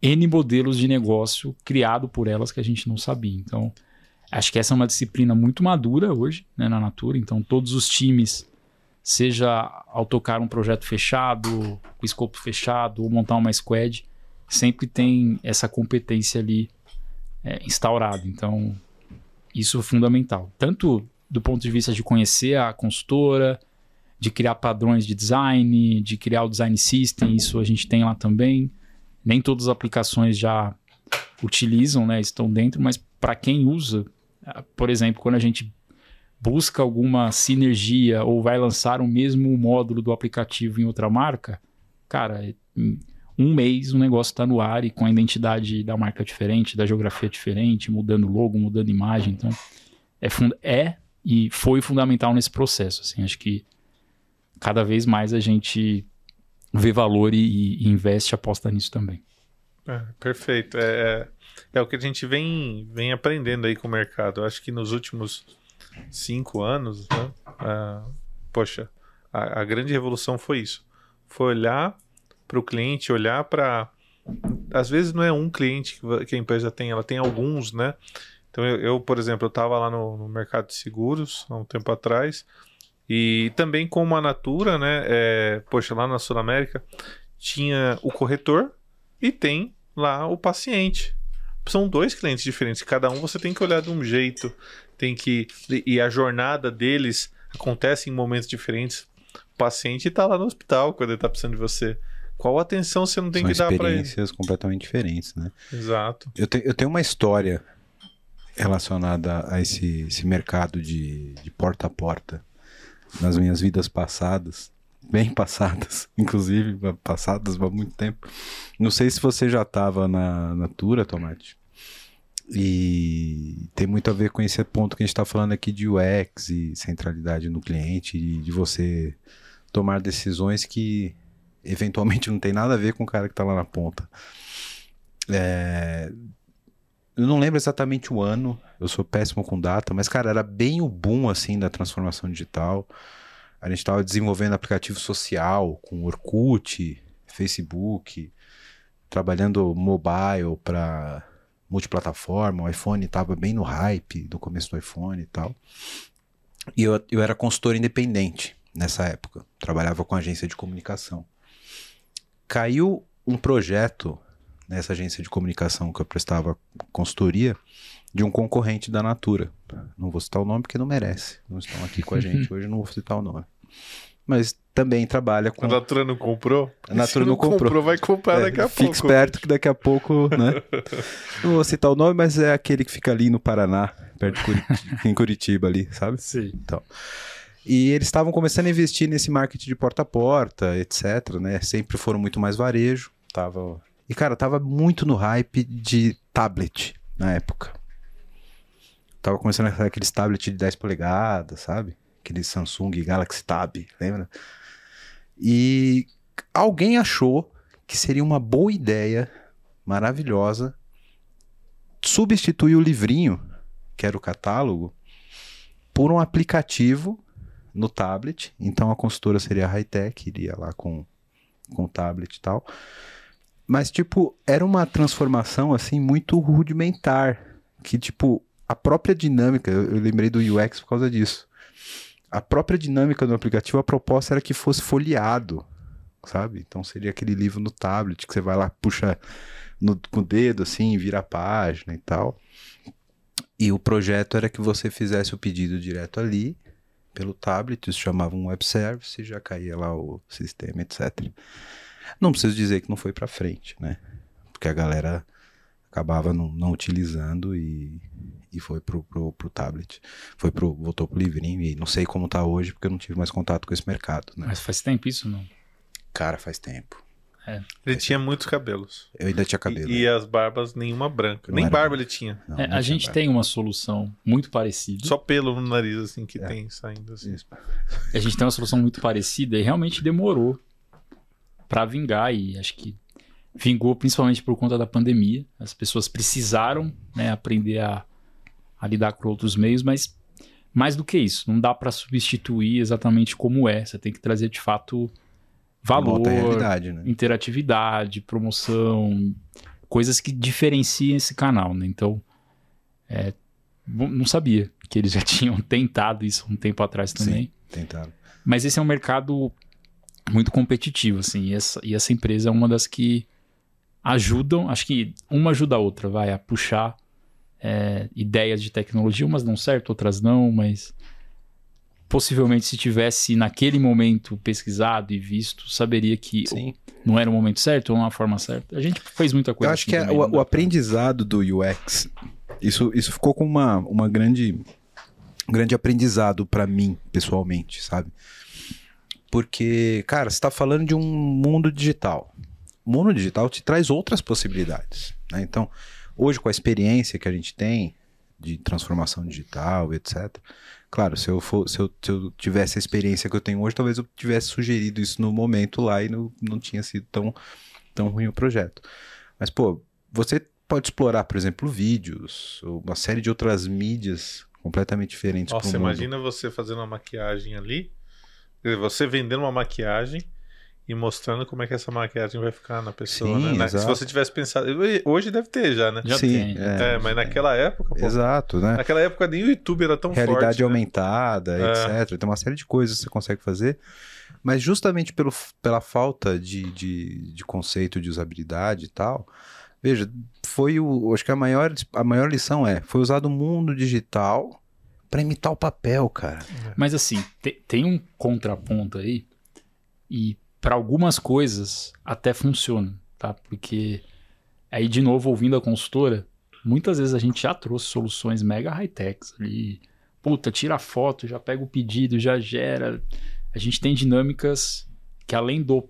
N modelos de negócio criado por elas que a gente não sabia. Então, Acho que essa é uma disciplina muito madura hoje né, na Natura, então todos os times, seja ao tocar um projeto fechado, com escopo fechado, ou montar uma squad, sempre tem essa competência ali é, instaurada. Então, isso é fundamental. Tanto do ponto de vista de conhecer a consultora, de criar padrões de design, de criar o design system, isso a gente tem lá também. Nem todas as aplicações já utilizam, né, estão dentro, mas para quem usa, por exemplo, quando a gente busca alguma sinergia ou vai lançar o mesmo módulo do aplicativo em outra marca, cara, um mês o negócio está no ar e com a identidade da marca diferente, da geografia diferente, mudando logo, mudando imagem. Então, é, é e foi fundamental nesse processo. Assim, acho que cada vez mais a gente vê valor e, e investe, aposta nisso também. É, perfeito. É, é, é o que a gente vem, vem aprendendo aí com o mercado. Eu acho que nos últimos cinco anos, né? ah, poxa, a, a grande revolução foi isso. Foi olhar para o cliente, olhar para. Às vezes não é um cliente que, a empresa tem, ela tem alguns, né? Então eu, eu por exemplo, eu estava lá no, no mercado de seguros há um tempo atrás. E também como a Natura, né? É, poxa, lá na Sul América tinha o corretor e tem lá o paciente. São dois clientes diferentes. Cada um você tem que olhar de um jeito, tem que e a jornada deles acontece em momentos diferentes. O paciente está lá no hospital quando ele está precisando de você. Qual atenção você não tem São que dar para ele? experiências completamente diferentes, né? Exato. Eu, te- eu tenho uma história relacionada a esse, esse mercado de, de porta a porta nas minhas vidas passadas, bem passadas, <laughs> inclusive passadas há muito tempo. Não sei se você já estava na Natura, Tomate. E tem muito a ver com esse ponto que a gente está falando aqui de UX e centralidade no cliente, e de você tomar decisões que eventualmente <laughs> não tem nada a ver com o cara que está lá na ponta. É, eu não lembro exatamente o ano, eu sou péssimo com data, mas, cara, era bem o boom, assim, da transformação digital. A gente estava desenvolvendo aplicativo social com Orkut, Facebook, trabalhando mobile para multiplataforma. O iPhone estava bem no hype do começo do iPhone e tal. E eu, eu era consultor independente nessa época, trabalhava com agência de comunicação. Caiu um projeto nessa agência de comunicação que eu prestava consultoria de um concorrente da Natura. Não vou citar o nome porque não merece. Não estão aqui com a gente <laughs> hoje, não vou citar o nome. Mas também trabalha com. A Natura não comprou? A Natura Se não comprou. vai comprar É, daqui a fique pouco. esperto que daqui a pouco, né? <laughs> Não vou citar o nome, mas é aquele que fica ali no Paraná, perto de Curitiba, <laughs> em Curitiba ali, sabe? Sim. E eles estavam começando a investir nesse marketing de porta a porta, etc, né? Sempre foram muito mais varejo, tava... E cara, tava muito no hype de tablet na época. Tava começando aqueles tablets de 10 polegadas, sabe? Aquele Samsung Galaxy Tab, lembra? E alguém achou que seria uma boa ideia, maravilhosa, substituir o livrinho, que era o catálogo, por um aplicativo no tablet. Então a consultora seria Hightech, iria lá com, com o tablet e tal. Mas, tipo, era uma transformação, assim, muito rudimentar. Que, tipo, a própria dinâmica, eu, lembrei do UX por causa disso. A própria dinâmica do aplicativo, a proposta era que fosse folheado, sabe? Então seria aquele livro no tablet que você vai lá, puxa no, com o dedo, assim, vira a página e tal. E o projeto era que você fizesse o pedido direto ali, pelo tablet, isso chamava um web service, já caía lá o sistema, etc. Não preciso dizer que não foi para frente, né? Porque a galera acabava não, não utilizando e, e foi pro, pro, pro tablet. Foi pro, voltou pro livrinho e não sei como tá hoje, porque eu não tive mais contato com esse mercado, né? Mas faz tempo isso, não? Cara, faz tempo. Ele tinha muitos cabelos. Eu ainda tinha cabelo. E, e as barbas, nenhuma branca. Não Nem era barba ele tinha. Não, É, não a tinha gente barba. tem uma solução muito parecida. Só pelo no nariz, assim, que É. tem saindo assim. Isso. A gente tem uma solução muito parecida e realmente demorou pra vingar e acho que vingou principalmente por conta da pandemia. As pessoas precisaram né, aprender a, a lidar com outros meios, mas mais do que isso, não dá pra substituir exatamente como é. Você tem que trazer de fato valor, né? interatividade, promoção, coisas que diferenciam esse canal, né? Então, é, não sabia que eles já <laughs> tinham tentado isso um tempo atrás também. Tentaram. Mas esse é um mercado muito competitivo, assim, e essa, e essa empresa é uma das que ajudam, acho que uma ajuda a outra, vai, a puxar é, ideias de tecnologia, umas dão certo, outras não, mas possivelmente se tivesse naquele momento pesquisado e visto, saberia que Sim. não era o momento certo ou uma forma certa. A gente fez muita coisa Eu acho assim que é o, o aprendizado do UX, isso, isso ficou com uma, uma grande, um grande aprendizado pra mim, pessoalmente, sabe? Porque, cara, você tá falando de um mundo digital. O mundo digital te traz outras possibilidades, né? Então, hoje com a experiência que a gente tem de transformação digital, etc. Claro, se eu, for, se eu, se eu tivesse a experiência que eu tenho hoje, talvez eu tivesse sugerido isso no momento lá e não, não tinha sido tão, tão ruim o projeto. Mas, pô, você pode explorar, por exemplo, vídeos, ou uma série de outras mídias completamente diferentes Nossa, imagina você fazendo uma maquiagem ali, você vendendo uma maquiagem e mostrando como é que essa maquiagem vai ficar na pessoa, Sim, né? Se você tivesse pensado, hoje deve ter já, né? Já Sim, tem. é, É, mas naquela época, pô, Exato, né? naquela época nem o YouTube era tão realidade forte. né? aumentada, É. etc. Tem uma série de coisas que você consegue fazer. Mas justamente pelo, pela falta de, de, de conceito de usabilidade e tal, veja, foi o. Acho que a maior, a maior lição é: foi usado o mundo digital para imitar o papel, cara. Mas assim, te- tem um contraponto aí, e para algumas coisas até funciona, tá? Porque aí, de novo, ouvindo a consultora, muitas vezes a gente já trouxe soluções mega high-techs ali. Puta, tira a foto, já pega o pedido, já gera. A gente tem dinâmicas que, além do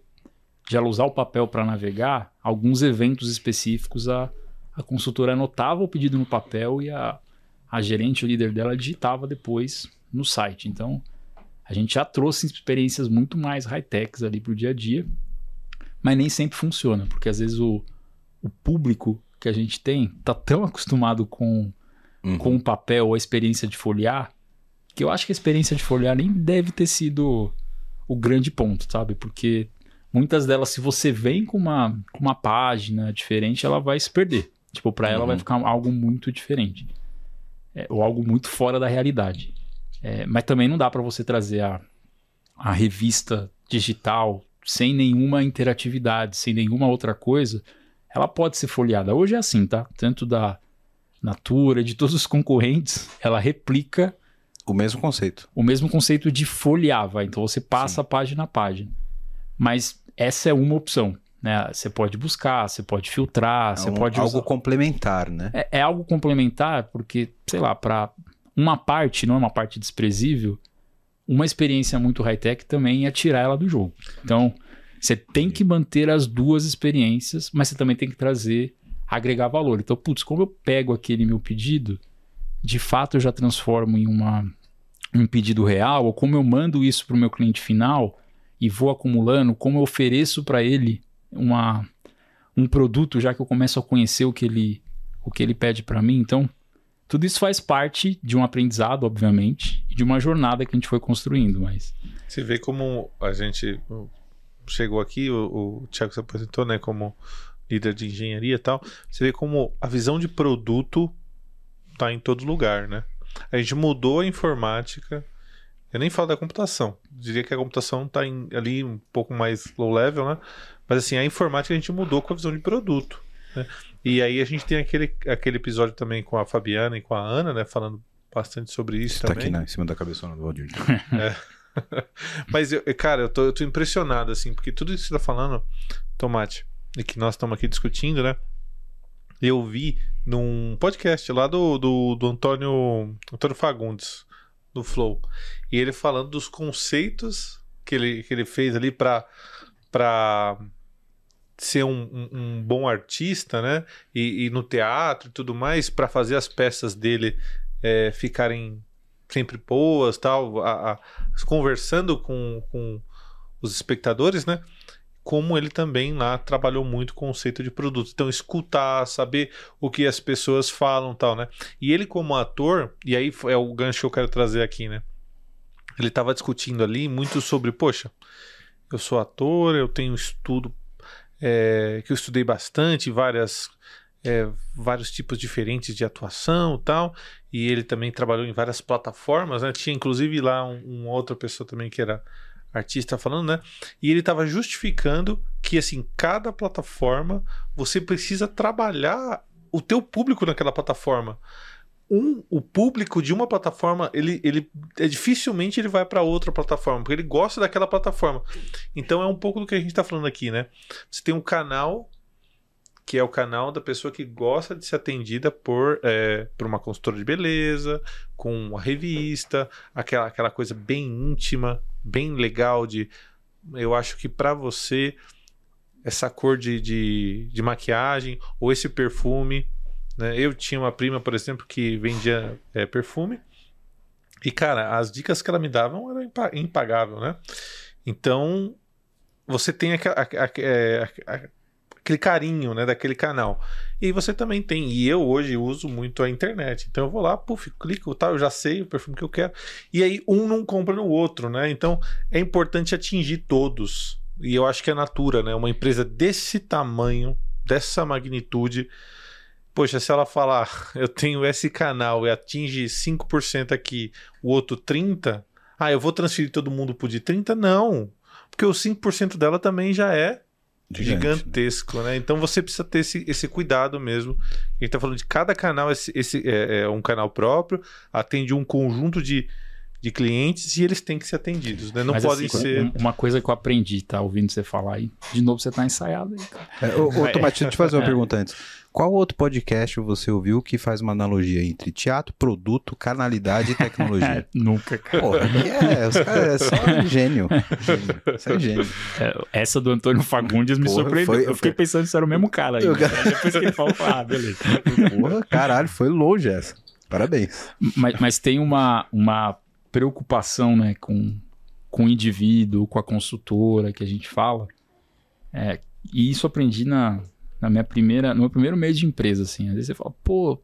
de ela usar o papel para navegar, alguns eventos específicos a, a consultora anotava o pedido no papel e a, a gerente, o líder dela, digitava depois no site. Então, a gente já trouxe experiências muito mais high-techs ali para o dia a dia, mas nem sempre funciona, porque às vezes o, o público que a gente tem tá tão acostumado com, Uhum. com o papel ou a experiência de folhear, que eu acho que a experiência de folhear nem deve ter sido o grande ponto, sabe? Porque muitas delas, se você vem com uma, com uma página diferente, ela vai se perder. Tipo, para ela Uhum. vai ficar algo muito diferente. É, ou algo muito fora da realidade. É, mas também não dá para você trazer a, a revista digital sem nenhuma interatividade, sem nenhuma outra coisa. Ela pode ser folheada. Hoje é assim, tá? Tanto da Natura, de todos os concorrentes, ela replica O mesmo conceito. o mesmo conceito de folhear, vai. Então você passa página a página. Mas essa é uma opção, né? Você pode buscar, você pode filtrar, você É um- pode algo usar- complementar, né? é, é algo complementar, porque, sei lá, para uma parte, não é uma parte desprezível, uma experiência muito high-tech também é tirar ela do jogo. Então, você tem que manter as duas experiências, mas você também tem que trazer, agregar valor. Então, putz, como eu pego aquele meu pedido, de fato eu já transformo em uma, um pedido real, ou como eu mando isso para o meu cliente final e vou acumulando, como eu ofereço para ele uma, um produto, já que eu começo a conhecer o que ele, o que ele pede para mim. Então, tudo isso faz parte de um aprendizado, obviamente, e de uma jornada que a gente foi construindo, mas Você vê como a gente chegou aqui, o, o Thiago se apresentou, né, como líder de engenharia e tal. Você vê como a visão de produto tá em todo lugar, né? A gente mudou a informática. Eu nem falo da computação. Diria que a computação tá em- ali um pouco mais low level, né? Mas assim, a informática a gente mudou com a visão de produto. né? E aí a gente tem aquele, aquele episódio também com a Fabiana e com a Ana, né? Falando bastante sobre isso Tá também. aqui né, em cima da cabeçona do Valdir. <laughs> <laughs> Mas, eu, cara, eu tô, eu tô impressionado, assim, porque tudo isso que você tá falando, Tomate, e que nós estamos aqui discutindo, né? Eu vi num podcast lá do, do, do Antônio, Antônio Fagundes, do Flow. E ele falando dos conceitos que ele, que ele fez ali pra ser um, um- um bom artista, né? E, e no teatro e tudo mais, pra fazer as peças dele é, ficarem sempre boas, tal, a- a- conversando com, com os espectadores, né? Como ele também lá trabalhou muito o conceito de produto. Então, escutar, saber o que as pessoas falam tal, né? E ele, como ator, e aí é o gancho que eu quero trazer aqui, né? Ele estava discutindo ali muito sobre, poxa, eu sou ator, eu tenho estudo é, que eu estudei bastante, várias, é, vários tipos diferentes de atuação e tal e ele também trabalhou em várias plataformas, né? Tinha inclusive lá um, uma outra pessoa também que era artista falando, né? E ele estava justificando que assim, cada plataforma você precisa trabalhar o teu público naquela plataforma. Um, o público de uma plataforma, ele, ele é, dificilmente ele vai para outra plataforma, porque ele gosta daquela plataforma. Então é um pouco do que a gente está falando aqui, né? Você tem um canal que é o canal da pessoa que gosta de ser atendida por, é, por uma consultora de beleza, com uma revista, aquela, aquela coisa bem íntima, bem legal de. Eu acho que para você essa cor de, de, de maquiagem ou esse perfume. Né? Eu tinha uma prima, por exemplo, que vendia é, perfume. E, cara, as dicas que ela me davam eram impa- impagável, né? Então, você tem a- a- é, a- aquele carinho, né, daquele canal. E você também tem, e eu hoje uso muito a internet. Então eu vou lá, puf, clico, tal, eu já sei o perfume que eu quero. E aí um não compra no outro, né? Então é importante atingir todos. E eu acho que a Natura, né, uma empresa desse tamanho, dessa magnitude, poxa, se ela falar, eu tenho esse canal e atinge 5% aqui, o outro 30, ah, eu vou transferir todo mundo pro de 30? Não. Porque o 5% dela também já é Gigante, né? gigantesco, né? Então você precisa ter esse, esse cuidado mesmo. A gente tá falando de cada canal, esse, esse é, é um canal próprio, atende um conjunto de, de clientes e eles têm que ser atendidos, né? Não Mas, podem assim, ser. um- Uma coisa que eu aprendi, tá? Ouvindo você falar aí. De novo, você tá ensaiado aí, cara. É, ô, ô, Tomate, deixa eu te fazer uma <laughs> pergunta antes. Qual outro podcast você ouviu que faz uma analogia entre teatro, produto, canalidade e tecnologia? <laughs> Nunca, cara. Porra, é, os caras é só gênio. gênio. Isso é gênio. É, Essa do Antônio Fagundes me Porra, surpreendeu. foi- eu fiquei pensando se era o mesmo cara aí. Eu- Depois que ele falou, ah, beleza. Porra, caralho, foi longe essa. Parabéns. Mas, mas tem uma, uma preocupação, né, com, com o indivíduo, com a consultora que a gente fala. É, e isso aprendi na, na minha primeira, no meu primeiro mês de empresa, assim. Às vezes você fala, pô,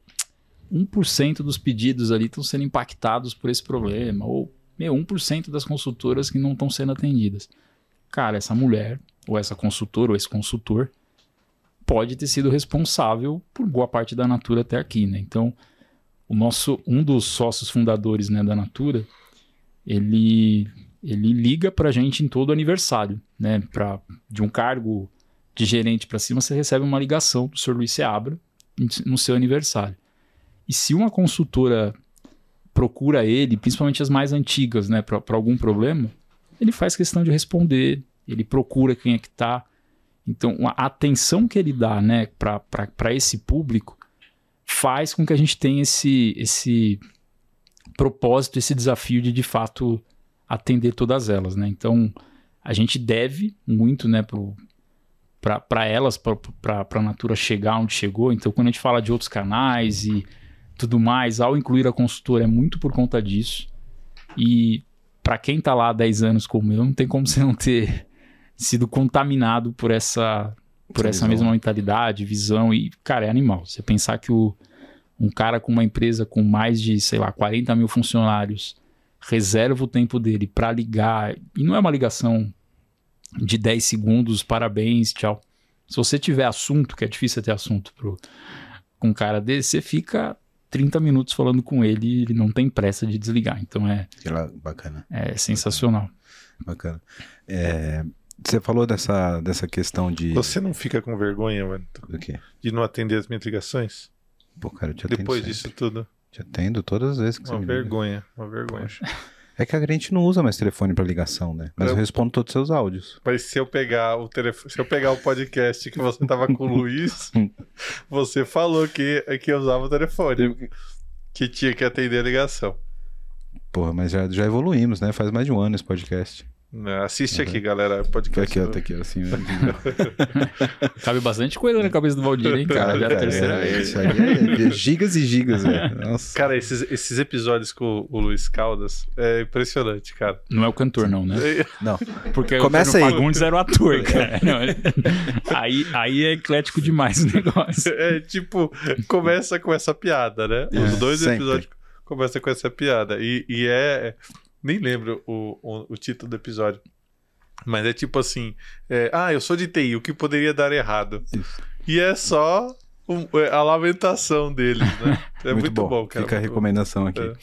1% dos pedidos ali estão sendo impactados por esse problema. Ou, meu, 1% das consultoras que não estão sendo atendidas. Cara, essa mulher, ou essa consultora, ou esse consultor, pode ter sido responsável por boa parte da Natura até aqui, né? Então, o nosso um dos sócios fundadores né, da Natura, ele ele liga pra gente em todo aniversário, né? Pra, de um cargo de gerente para cima, você recebe uma ligação do Sr. Luiz Seabra no seu aniversário. E se uma consultora procura ele, principalmente as mais antigas, né, para algum problema, ele faz questão de responder, ele procura quem é que tá. Então, a atenção que ele dá, né, para esse público faz com que a gente tenha esse, esse propósito, esse desafio de de fato atender todas elas, né? Então a gente deve muito, né, para elas, para a Natura chegar onde chegou. Então quando a gente fala de outros canais e tudo mais, ao incluir a consultora é muito por conta disso. E para quem tá lá há 10 anos como eu, não tem como você não ter sido contaminado por essa por Essa essa visão. mesma mentalidade, visão e, cara, é animal. Você pensar que o, um cara com uma empresa com mais de, sei lá, 40 mil funcionários reserva o tempo dele para ligar, e não é uma ligação de 10 segundos, parabéns, tchau. Se você tiver assunto, que é difícil ter assunto pro, com um cara desse, você fica 30 minutos falando com ele e ele não tem pressa de desligar. Então é, Aquela- Bacana, é sensacional. bacana. É, você falou dessa, dessa questão de. Você não fica com vergonha, mano, Do quê? de não atender as minhas ligações? Pô, cara, eu te atendo Depois sempre. disso tudo. Te atendo todas as vezes que Uma você me liga. vergonha, uma vergonha. É que a gente não usa mais telefone pra ligação, né? Mas eu Eu- respondo todos os seus áudios. Mas se eu pegar o telefone, se eu pegar o podcast que você tava com o Luiz, <laughs> você falou que, que eu usava o telefone. Que tinha que atender a ligação. Porra, mas já, já evoluímos, né? Faz mais de um ano esse podcast. Né, Assiste Uhum. aqui, galera. Tá Podcast. aqui, ó, tá aqui, assim. <laughs> Cabe bastante coisa na cabeça do Valdir, hein, cara? Já é Cara, terceira é. Isso aí é gigas e gigas, velho. Nossa. Cara, esses, esses episódios com o Luiz Caldas é impressionante, cara. Não é o cantor, não, né? Não. Porque Começa o aí. Fagundes era o ator, cara. Não, ele- <laughs> aí, aí é eclético demais o negócio. É tipo, começa com essa piada, né? Os É, dois sempre. episódios começam com essa piada. E, e é. Nem lembro o, o, o título do episódio. Mas é tipo assim: é, Ah, eu sou de TI, o que poderia dar errado? Isso. E é só um- é a lamentação deles, né? <laughs> É muito, bom. cara. Fica a muito bom. recomendação aqui. É.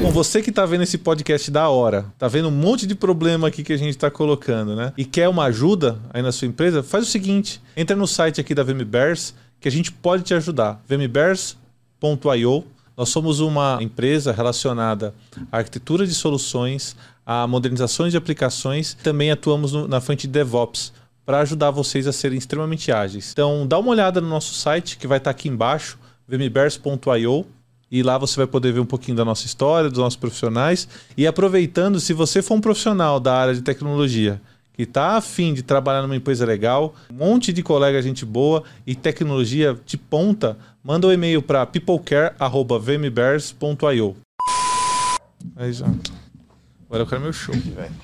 Bom, você que tá vendo esse podcast da hora, tá vendo um monte de problema aqui que a gente tá colocando, né? E quer uma ajuda aí na sua empresa, faz o seguinte: entra no site aqui da VMBears que a gente pode te ajudar. vmbears.io. Nós somos uma empresa relacionada à arquitetura de soluções, a modernizações de aplicações, também atuamos no- na frente de DevOps para ajudar vocês a serem extremamente ágeis. Então, dá uma olhada no nosso site que vai estar aqui embaixo, vmbears.io. E lá você vai poder ver um pouquinho da nossa história, dos nossos profissionais. E aproveitando, se você for um profissional da área de tecnologia que está afim de trabalhar numa empresa legal, um monte de colega gente boa e tecnologia de ponta, manda o um e-mail para peoplecare.vmbears.io. Aí já. Agora eu quero meu show. Velho.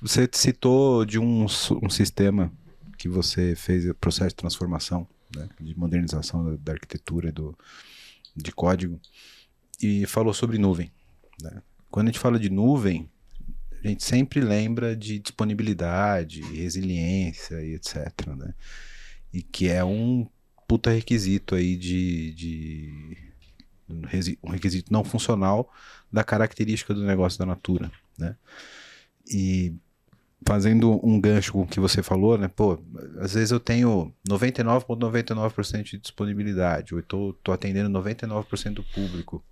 Você citou de um, um sistema que você fez o processo de transformação, né, de modernização da, da arquitetura e do, de código, e falou sobre nuvem. Né? Quando a gente fala de nuvem, a gente sempre lembra de disponibilidade, resiliência e etc. Né? E que é um puta requisito aí de, de um requisito não funcional da característica do negócio da Natura, né? E fazendo um gancho com o que você falou, né? Pô, às vezes eu tenho 99,99% de disponibilidade, ou tô atendendo 99% do público.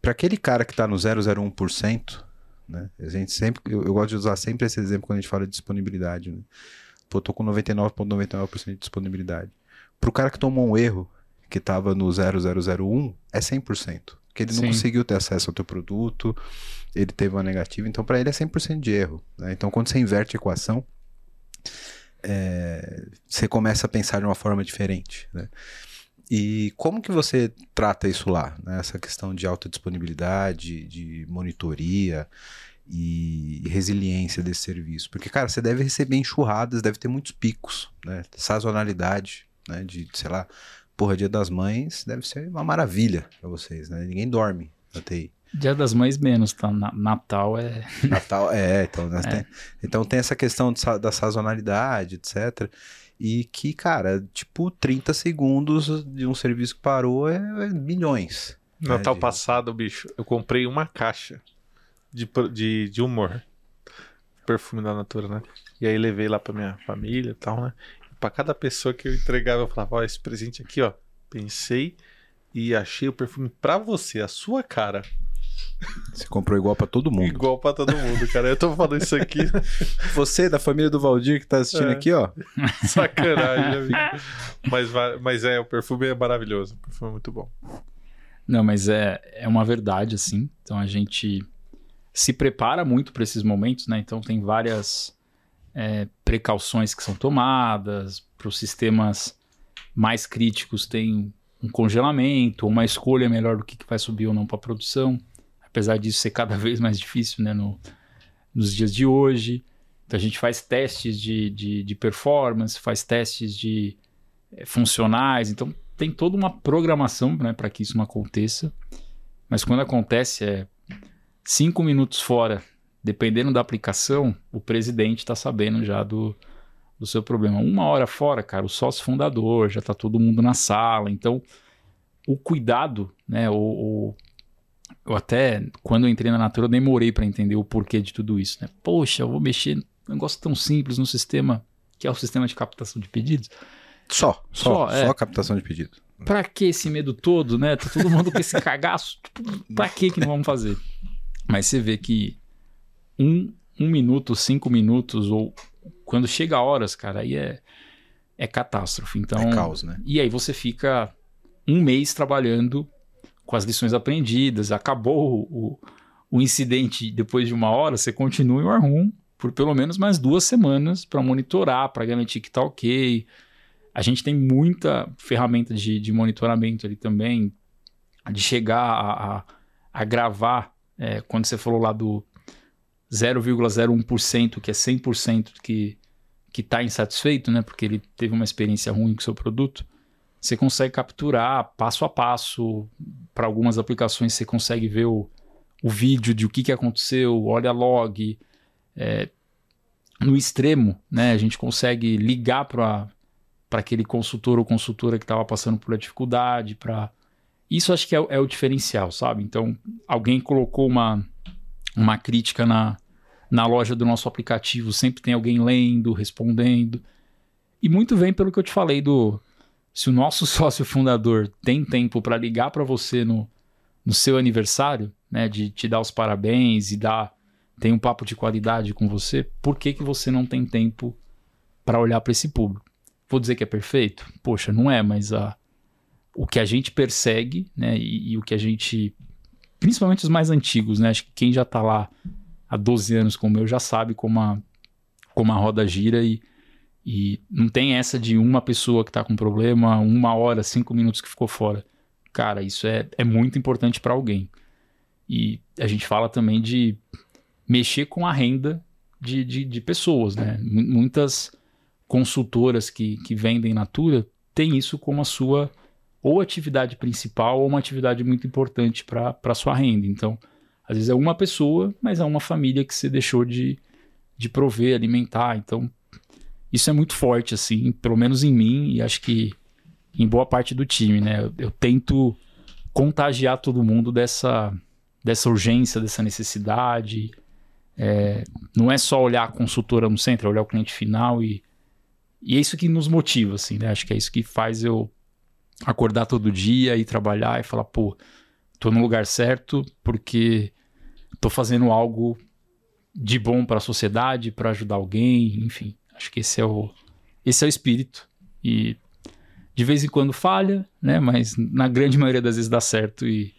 Para aquele cara que está no 001%, né? A gente sempre, eu, eu gosto de usar sempre esse exemplo quando a gente fala de disponibilidade, né? Pô, tô com 99,99% de disponibilidade. Pro cara que tomou um erro, que estava no 0001, é 100%. Que ele não Sim. conseguiu ter acesso ao teu produto, ele teve uma negativa, então para ele é 100% de erro. né? Então quando você inverte a equação, é, você começa a pensar de uma forma diferente. né? E como que você trata isso lá? né? Essa questão de alta disponibilidade, de monitoria e resiliência desse serviço. Porque, cara, você deve receber enxurradas, deve ter muitos picos, né? Sazonalidade, né? De, sei lá, porra, dia das mães deve ser uma maravilha pra vocês, né? Ninguém dorme na TI. Dia das Mães menos, tá? Na- Natal é. Natal, é, então, né, <laughs> Tem, então tem essa questão de da sazonalidade, etc. E que, cara, tipo, 30 segundos de um serviço que parou é, é milhões. Natal É, de- passado, bicho, eu comprei uma caixa de, de, de humor. Perfume da Natura, né? E aí levei lá pra minha família e tal, né? E pra cada pessoa que eu entregava, eu falava, ó, esse presente aqui, ó. Pensei e achei o perfume pra você, a sua cara. Você comprou igual pra todo mundo. Igual pra todo mundo, cara. Eu tô falando isso aqui, <laughs> Você, da família do Valdir, que tá assistindo É. aqui, ó. sacanagem, <laughs> amigo. Mas, mas é, o perfume é maravilhoso. O perfume é muito bom. Não, mas é, é uma verdade, assim. Então a gente se prepara muito para esses momentos, né? Então tem várias é, precauções que são tomadas. Para os sistemas mais críticos, tem um congelamento, uma escolha melhor do que, que vai subir ou não para produção. Apesar disso ser cada <laughs> vez mais difícil, né? No, nos dias de hoje. Então a gente faz testes de, de, de performance, faz testes de eh, funcionais. Então tem toda uma programação né, para que isso não aconteça. Mas quando acontece, é cinco minutos fora, dependendo da aplicação, o presidente está sabendo já do, do seu problema. Uma hora fora, cara, o sócio fundador, já está todo mundo na sala. Então, o cuidado, né, o, o- eu até, quando eu entrei na Natura, eu demorei para entender o porquê de tudo isso. Né? Poxa, eu vou mexer num negócio tão simples no sistema, que é o sistema de captação de pedidos. Só, só, Só, é. só captação de pedido. Pra que esse medo todo, né? Tá todo mundo com esse <laughs> cagaço. Tipo, pra que que não vamos fazer? Mas você vê que um, um minuto, cinco minutos, ou quando chega a horas, cara, aí é, é catástrofe. Então, É caos, né? e aí você fica um mês trabalhando com as lições aprendidas, acabou o, o incidente depois de uma hora, você continua em War por pelo menos mais duas semanas para monitorar, para garantir que tá ok. A gente tem muita ferramenta de, de monitoramento ali também, de chegar a, a, a gravar, é, quando você falou lá do 0,01%, que é 100% que que está insatisfeito, né, porque ele teve uma experiência ruim com o seu produto, você consegue capturar passo a passo. Para algumas aplicações, você consegue ver o, o vídeo de o que, que aconteceu, olha log. É, no extremo, né, a gente consegue ligar para aquele consultor ou consultora que estava passando por uma dificuldade. Pra... Isso acho que é, é o diferencial, sabe? Então, alguém colocou uma, uma crítica na, na loja do nosso aplicativo, sempre tem alguém lendo, respondendo. E muito vem pelo que eu te falei do se o nosso <laughs> sócio fundador tem tempo para ligar para você no, no seu aniversário, né, de te dar os parabéns e dar tem um papo de qualidade com você, por que que você não tem tempo para olhar para esse público? Vou dizer que é perfeito? Poxa, não é, mas a, o que a gente persegue, né, e, e o que a gente principalmente os mais antigos, né? Acho que quem já tá lá há 12 anos como eu já sabe como a, como a roda gira e, e não tem essa de uma pessoa que tá com problema, uma hora, cinco minutos que ficou fora. Cara, isso é, é muito importante para alguém. E a gente fala também de mexer com a renda de, de, de pessoas, né? M- Muitas consultoras que, que vendem Natura têm isso como a sua ou atividade principal ou uma atividade muito importante para a sua renda. Então, às vezes é uma pessoa, mas é uma família que você deixou de, de prover, alimentar. Então, isso é muito forte, assim, pelo menos em mim e acho que em boa parte do time, né? Eu, eu tento contagiar todo mundo dessa, dessa urgência, dessa necessidade. É, não é só olhar a consultora no centro, é olhar o cliente final e, e é isso que nos motiva, assim, né? Acho que é isso que faz eu acordar todo dia e trabalhar e falar, pô, tô no lugar certo porque tô fazendo algo de bom para a sociedade, para ajudar alguém, enfim. Acho que esse é o esse é o espírito e de vez em quando falha, né? Mas na grande maioria das vezes dá certo e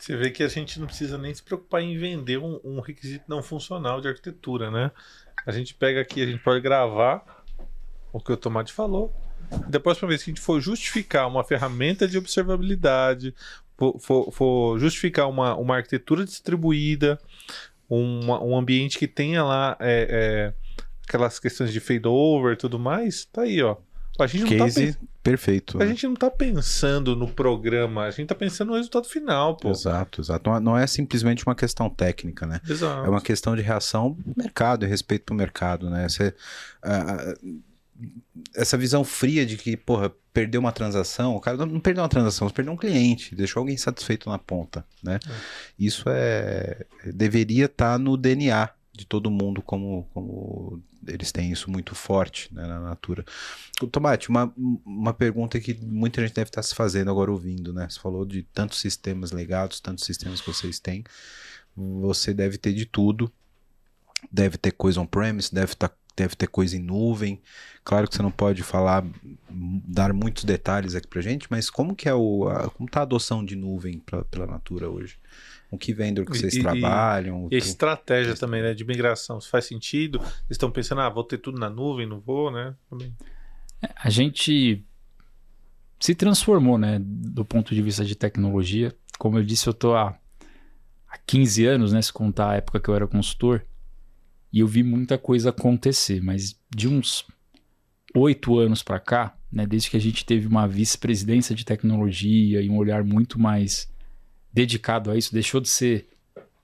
Você vê que a gente não precisa nem se preocupar em vender um, um requisito não funcional de arquitetura, né? A gente pega aqui, a gente pode gravar o que o Tomate falou. E da próxima vez que a gente for justificar uma ferramenta de observabilidade, for, for- for justificar uma, uma arquitetura distribuída, uma- um ambiente que tenha lá é, é, aquelas questões de fade-over e tudo mais, tá aí, ó. A gente não tá Case pensando. perfeito. A né? gente não tá pensando no programa, a gente tá pensando no resultado final, pô. Exato, exato. Não é- Não é simplesmente uma questão técnica, né? Exato. É uma questão de reação do mercado e respeito pro mercado, né? Você, ah, essa visão fria de que, porra, perdeu uma transação, o cara não- perdeu uma transação, você perdeu um cliente, deixou alguém satisfeito na ponta, né? Isso é deveria estar no DNA de todo mundo como, como eles têm isso muito forte né, na natura. Tomate, uma, uma pergunta que muita gente deve estar se fazendo agora ouvindo, né? Você falou de tantos sistemas legados, tantos sistemas que vocês têm. Você deve ter de tudo. Deve ter coisa on-premise, deve, tá, deve ter coisa em nuvem. Claro que você não pode falar, dar muitos detalhes aqui pra gente, mas como que é o. A, como tá a adoção de nuvem pra, pela Natura hoje? Com que vendor que E- vocês e- trabalham? E a estratégia também, né, de migração, se faz sentido? Eles estão pensando, ah, vou ter tudo na nuvem, não vou, né? Também. a gente se transformou, né, do ponto de vista de tecnologia. Como eu disse, eu tô há, há 15 anos, né, se contar a época que eu era consultor, e eu vi muita coisa acontecer, mas de uns oito anos para cá, né, desde que a gente teve uma vice-presidência de tecnologia e um olhar muito mais dedicado a isso, deixou de ser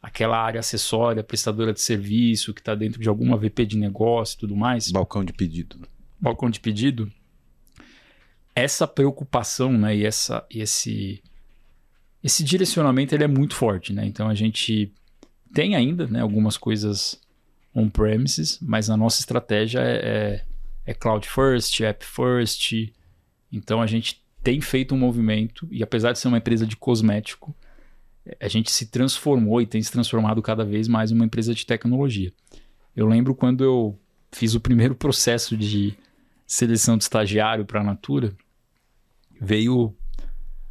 aquela área acessória, prestadora de serviço, que está dentro de alguma VP de negócio e tudo mais Balcão de pedido. balcão de pedido, essa preocupação, né, e essa e esse esse direcionamento ele é muito forte, né? Então a gente tem ainda, né, algumas coisas on premises, mas a nossa estratégia é, é, é cloud first, app first. Então a gente tem feito um movimento e apesar de ser uma empresa de cosmético, a gente se transformou e tem se transformado cada vez mais em uma empresa de tecnologia. Eu lembro quando eu fiz o primeiro <laughs> processo de seleção de estagiário para a Natura, veio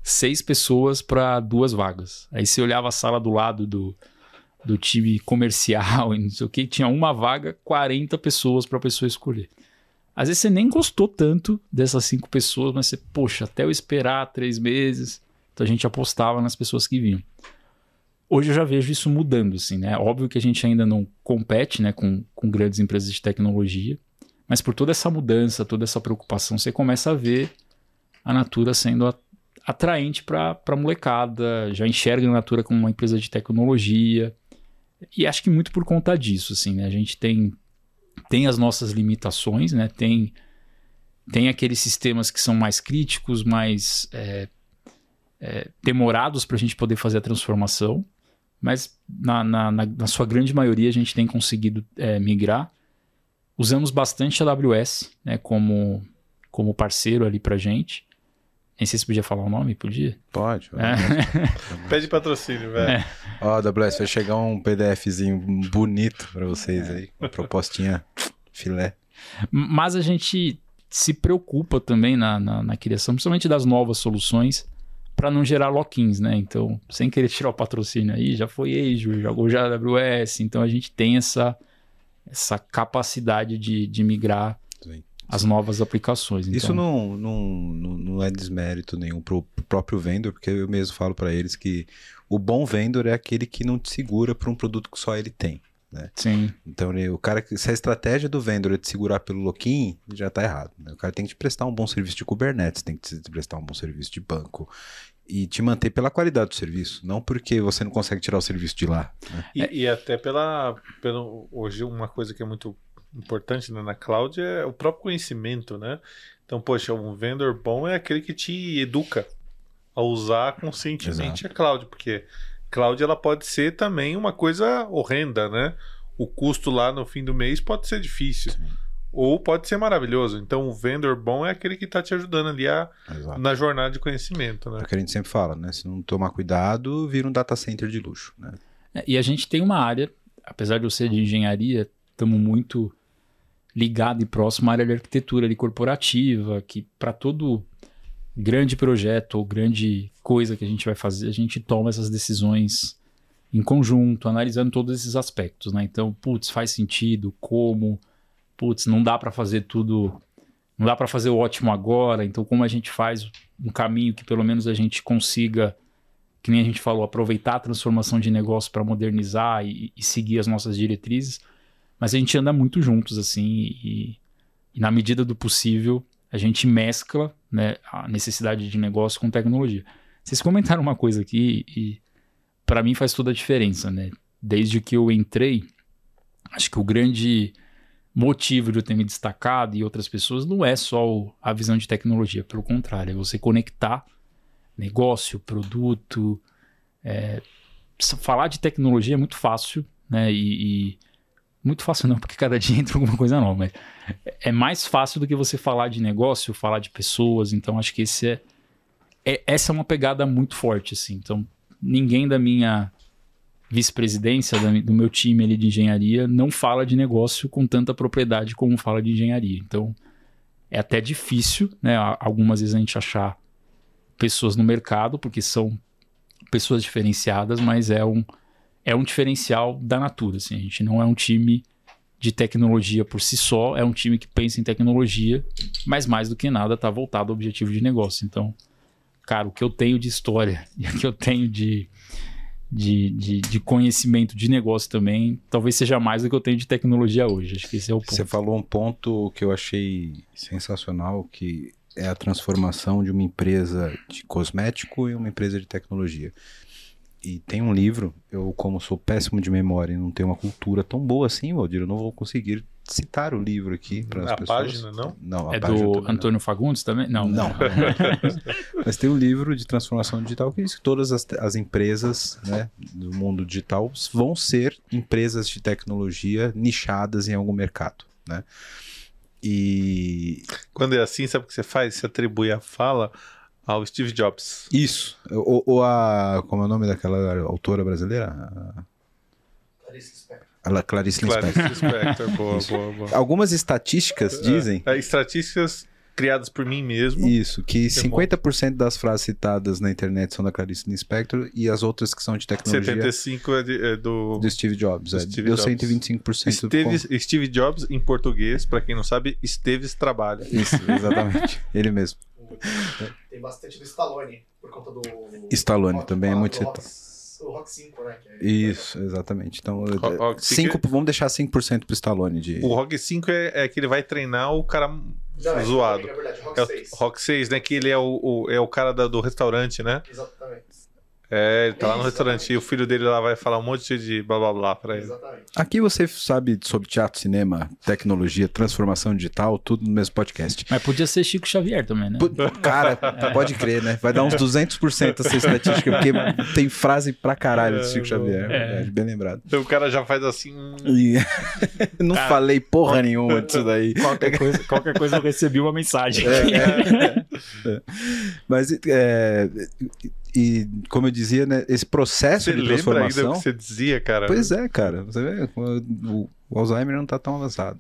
seis pessoas para duas vagas. Aí você olhava a sala do lado do, do time comercial <laughs> e não sei o que, tinha uma vaga, 40 pessoas para a pessoa escolher. Às vezes você nem gostou tanto dessas cinco pessoas, mas você, poxa, até eu esperar três meses. Então a gente apostava nas pessoas que vinham. Hoje eu já vejo isso mudando, assim, né? Óbvio que a gente ainda não compete, né, com, com grandes empresas de tecnologia, mas por toda essa mudança, toda essa preocupação, você começa a ver a Natura sendo atraente para a molecada, já enxerga a Natura como uma empresa de tecnologia. E acho que muito por conta disso, assim, né? A gente tem, tem as nossas limitações, né? Tem, tem aqueles sistemas que são mais críticos, mais é, é, demorados para a gente poder fazer a transformação, mas na, na, na- na sua grande maioria a gente tem conseguido é, migrar. Usamos bastante a AWS né, como, como parceiro ali para gente. Nem sei se podia falar o nome, podia? Pode. É. <laughs> Pede patrocínio, velho. É. Ó, AWS, vai chegar um PDFzinho bonito pra vocês aí. Uma propostinha filé. Mas a gente se preocupa também na, na, na criação, principalmente das novas soluções, para não gerar lock-ins, né? Então, sem querer tirar o patrocínio aí, já foi Azure, jogou já AWS, então a gente tem essa, essa capacidade de, de migrar Sim. as novas aplicações. Isso Então, não, não, não, não é desmérito nenhum pro próprio vendor, porque eu mesmo falo pra eles que o bom vendor é aquele que não te segura para um produto que só ele tem. Sim. Então, ele- o cara, que- se a estratégia do vendedor é te segurar pelo loquinho, já tá errado. né? O cara tem que te prestar um bom serviço de Kubernetes, tem que te prestar um bom serviço de banco e te manter pela qualidade do serviço, não porque você não consegue tirar o serviço de lá. né? E, e até pela, pelo. Hoje, uma coisa que é muito importante né, na cloud é o próprio conhecimento, né? Então, poxa, um vendor bom é aquele que te educa a usar conscientemente a cloud, porque cloud ela pode ser também uma coisa horrenda, né? O custo lá no fim do mês pode ser difícil. Ou pode ser maravilhoso. Então, o vendor bom é aquele que está te ajudando ali a, Exato. na jornada de conhecimento, né? É o que a gente sempre fala, né? Se não tomar cuidado, vira um data center de luxo, né? É, E a gente tem uma área, apesar de eu ser de engenharia, estamos muito ligado e próximo à área de arquitetura ali, corporativa, que para todo grande projeto ou grande coisa que a gente vai fazer, a gente toma essas decisões em conjunto, analisando todos esses aspectos, né? Então, putz, faz sentido, como, putz, não dá para fazer tudo, não dá para fazer o ótimo agora, então como a gente faz um caminho que pelo menos a gente consiga que nem a gente falou, aproveitar a transformação de negócio para modernizar e, e seguir as nossas diretrizes, mas a gente anda muito juntos, assim, e, e na medida do possível, a gente mescla né, a necessidade de negócio com tecnologia. Vocês comentaram uma coisa aqui e para mim faz toda a diferença, né? Desde que eu entrei, acho que o grande motivo de eu ter me destacado e outras pessoas não é só a visão de tecnologia, pelo contrário, é você conectar negócio, produto. é, falar de tecnologia é muito fácil, né? E, e- muito fácil não, porque cada dia <laughs> entra alguma coisa nova, mas é mais fácil do que você falar de negócio, falar de pessoas. Então acho que esse é, é- essa é uma pegada muito forte, assim. Então ninguém da minha vice-presidência, do meu time ali de engenharia, não fala de negócio com tanta propriedade como fala de engenharia. Então é até difícil, né? Algumas vezes a gente achar pessoas no mercado, porque são pessoas diferenciadas, mas é um, é um diferencial da natura. Assim. A gente não é um time de tecnologia por si só, é um time que pensa em tecnologia, mas mais do que nada está voltado ao objetivo de negócio. Então, cara, o que eu tenho de história <laughs> e o que eu tenho de, de, de, de conhecimento de negócio também, talvez seja mais do que eu tenho de tecnologia hoje. Acho que esse é o ponto. Você falou um ponto que eu achei sensacional, que é a transformação de uma empresa de cosmético em uma empresa de tecnologia. E tem um livro, eu como sou péssimo de memória e não tenho uma cultura tão boa assim, Valdir, eu não vou conseguir citar o livro aqui para as A pessoas. página, não? Não, a É do também não. Antônio Fagundes também? Não. Não. <laughs> Mas tem um livro de transformação digital que diz que todas as, as empresas né, do mundo digital vão ser empresas de tecnologia nichadas em algum mercado. Né? E Quando é assim, sabe o que você faz? Você atribui a fala ao Steve Jobs. isso, ou, ou a. Como é o nome daquela autora brasileira? A- A La- Clarice Lispector. Clarice Lispector, boa, boa, boa. Algumas estatísticas dizem É, estatísticas criadas por mim mesmo. Isso, que Que bom. 50% das frases citadas na internet são da Clarice Lispector e as outras que são de tecnologia 75 é, de- é do do Steve Jobs. Do é, Steve deu Jobs. 125% Steve, Steve Jobs em português, pra quem não sabe, Esteves trabalha. Isso, exatamente. <laughs> Ele mesmo. <laughs> Tem bastante do Stallone, por conta do. Stallone Rock também é 4, muito do Rock, o Rock 5, né? é- Isso, exatamente. Então, Ro- Rock cinco, vamos deixar 5% pro Stallone de... O Rock 5 é, é que ele vai treinar o cara Não, é zoado. É verdade, Rock É o 6. Rock 6, né? Que ele é o, o- é o cara da- do restaurante, né? Exatamente. É, ele tá lá no restaurante e o filho dele lá vai falar um monte de blá blá blá pra ele. Exatamente. Aqui você sabe sobre teatro, cinema, tecnologia, transformação digital, tudo no mesmo podcast. Mas podia ser Chico Xavier também, né? Pu- Cara, pode crer, né? Vai dar uns 200% essa estatística, porque tem frase pra caralho do Chico Xavier. É. É, bem lembrado. Então o cara já faz assim. hum, E- <laughs> não falei porra nenhuma disso daí. Qualquer coisa, qualquer coisa eu recebi uma mensagem. É, é. Mas, é, e como eu dizia, né, esse processo Você de lembra ainda o transformação. que você dizia, cara? Pois é, cara. Você vê, o, o Alzheimer não tá tão avançado.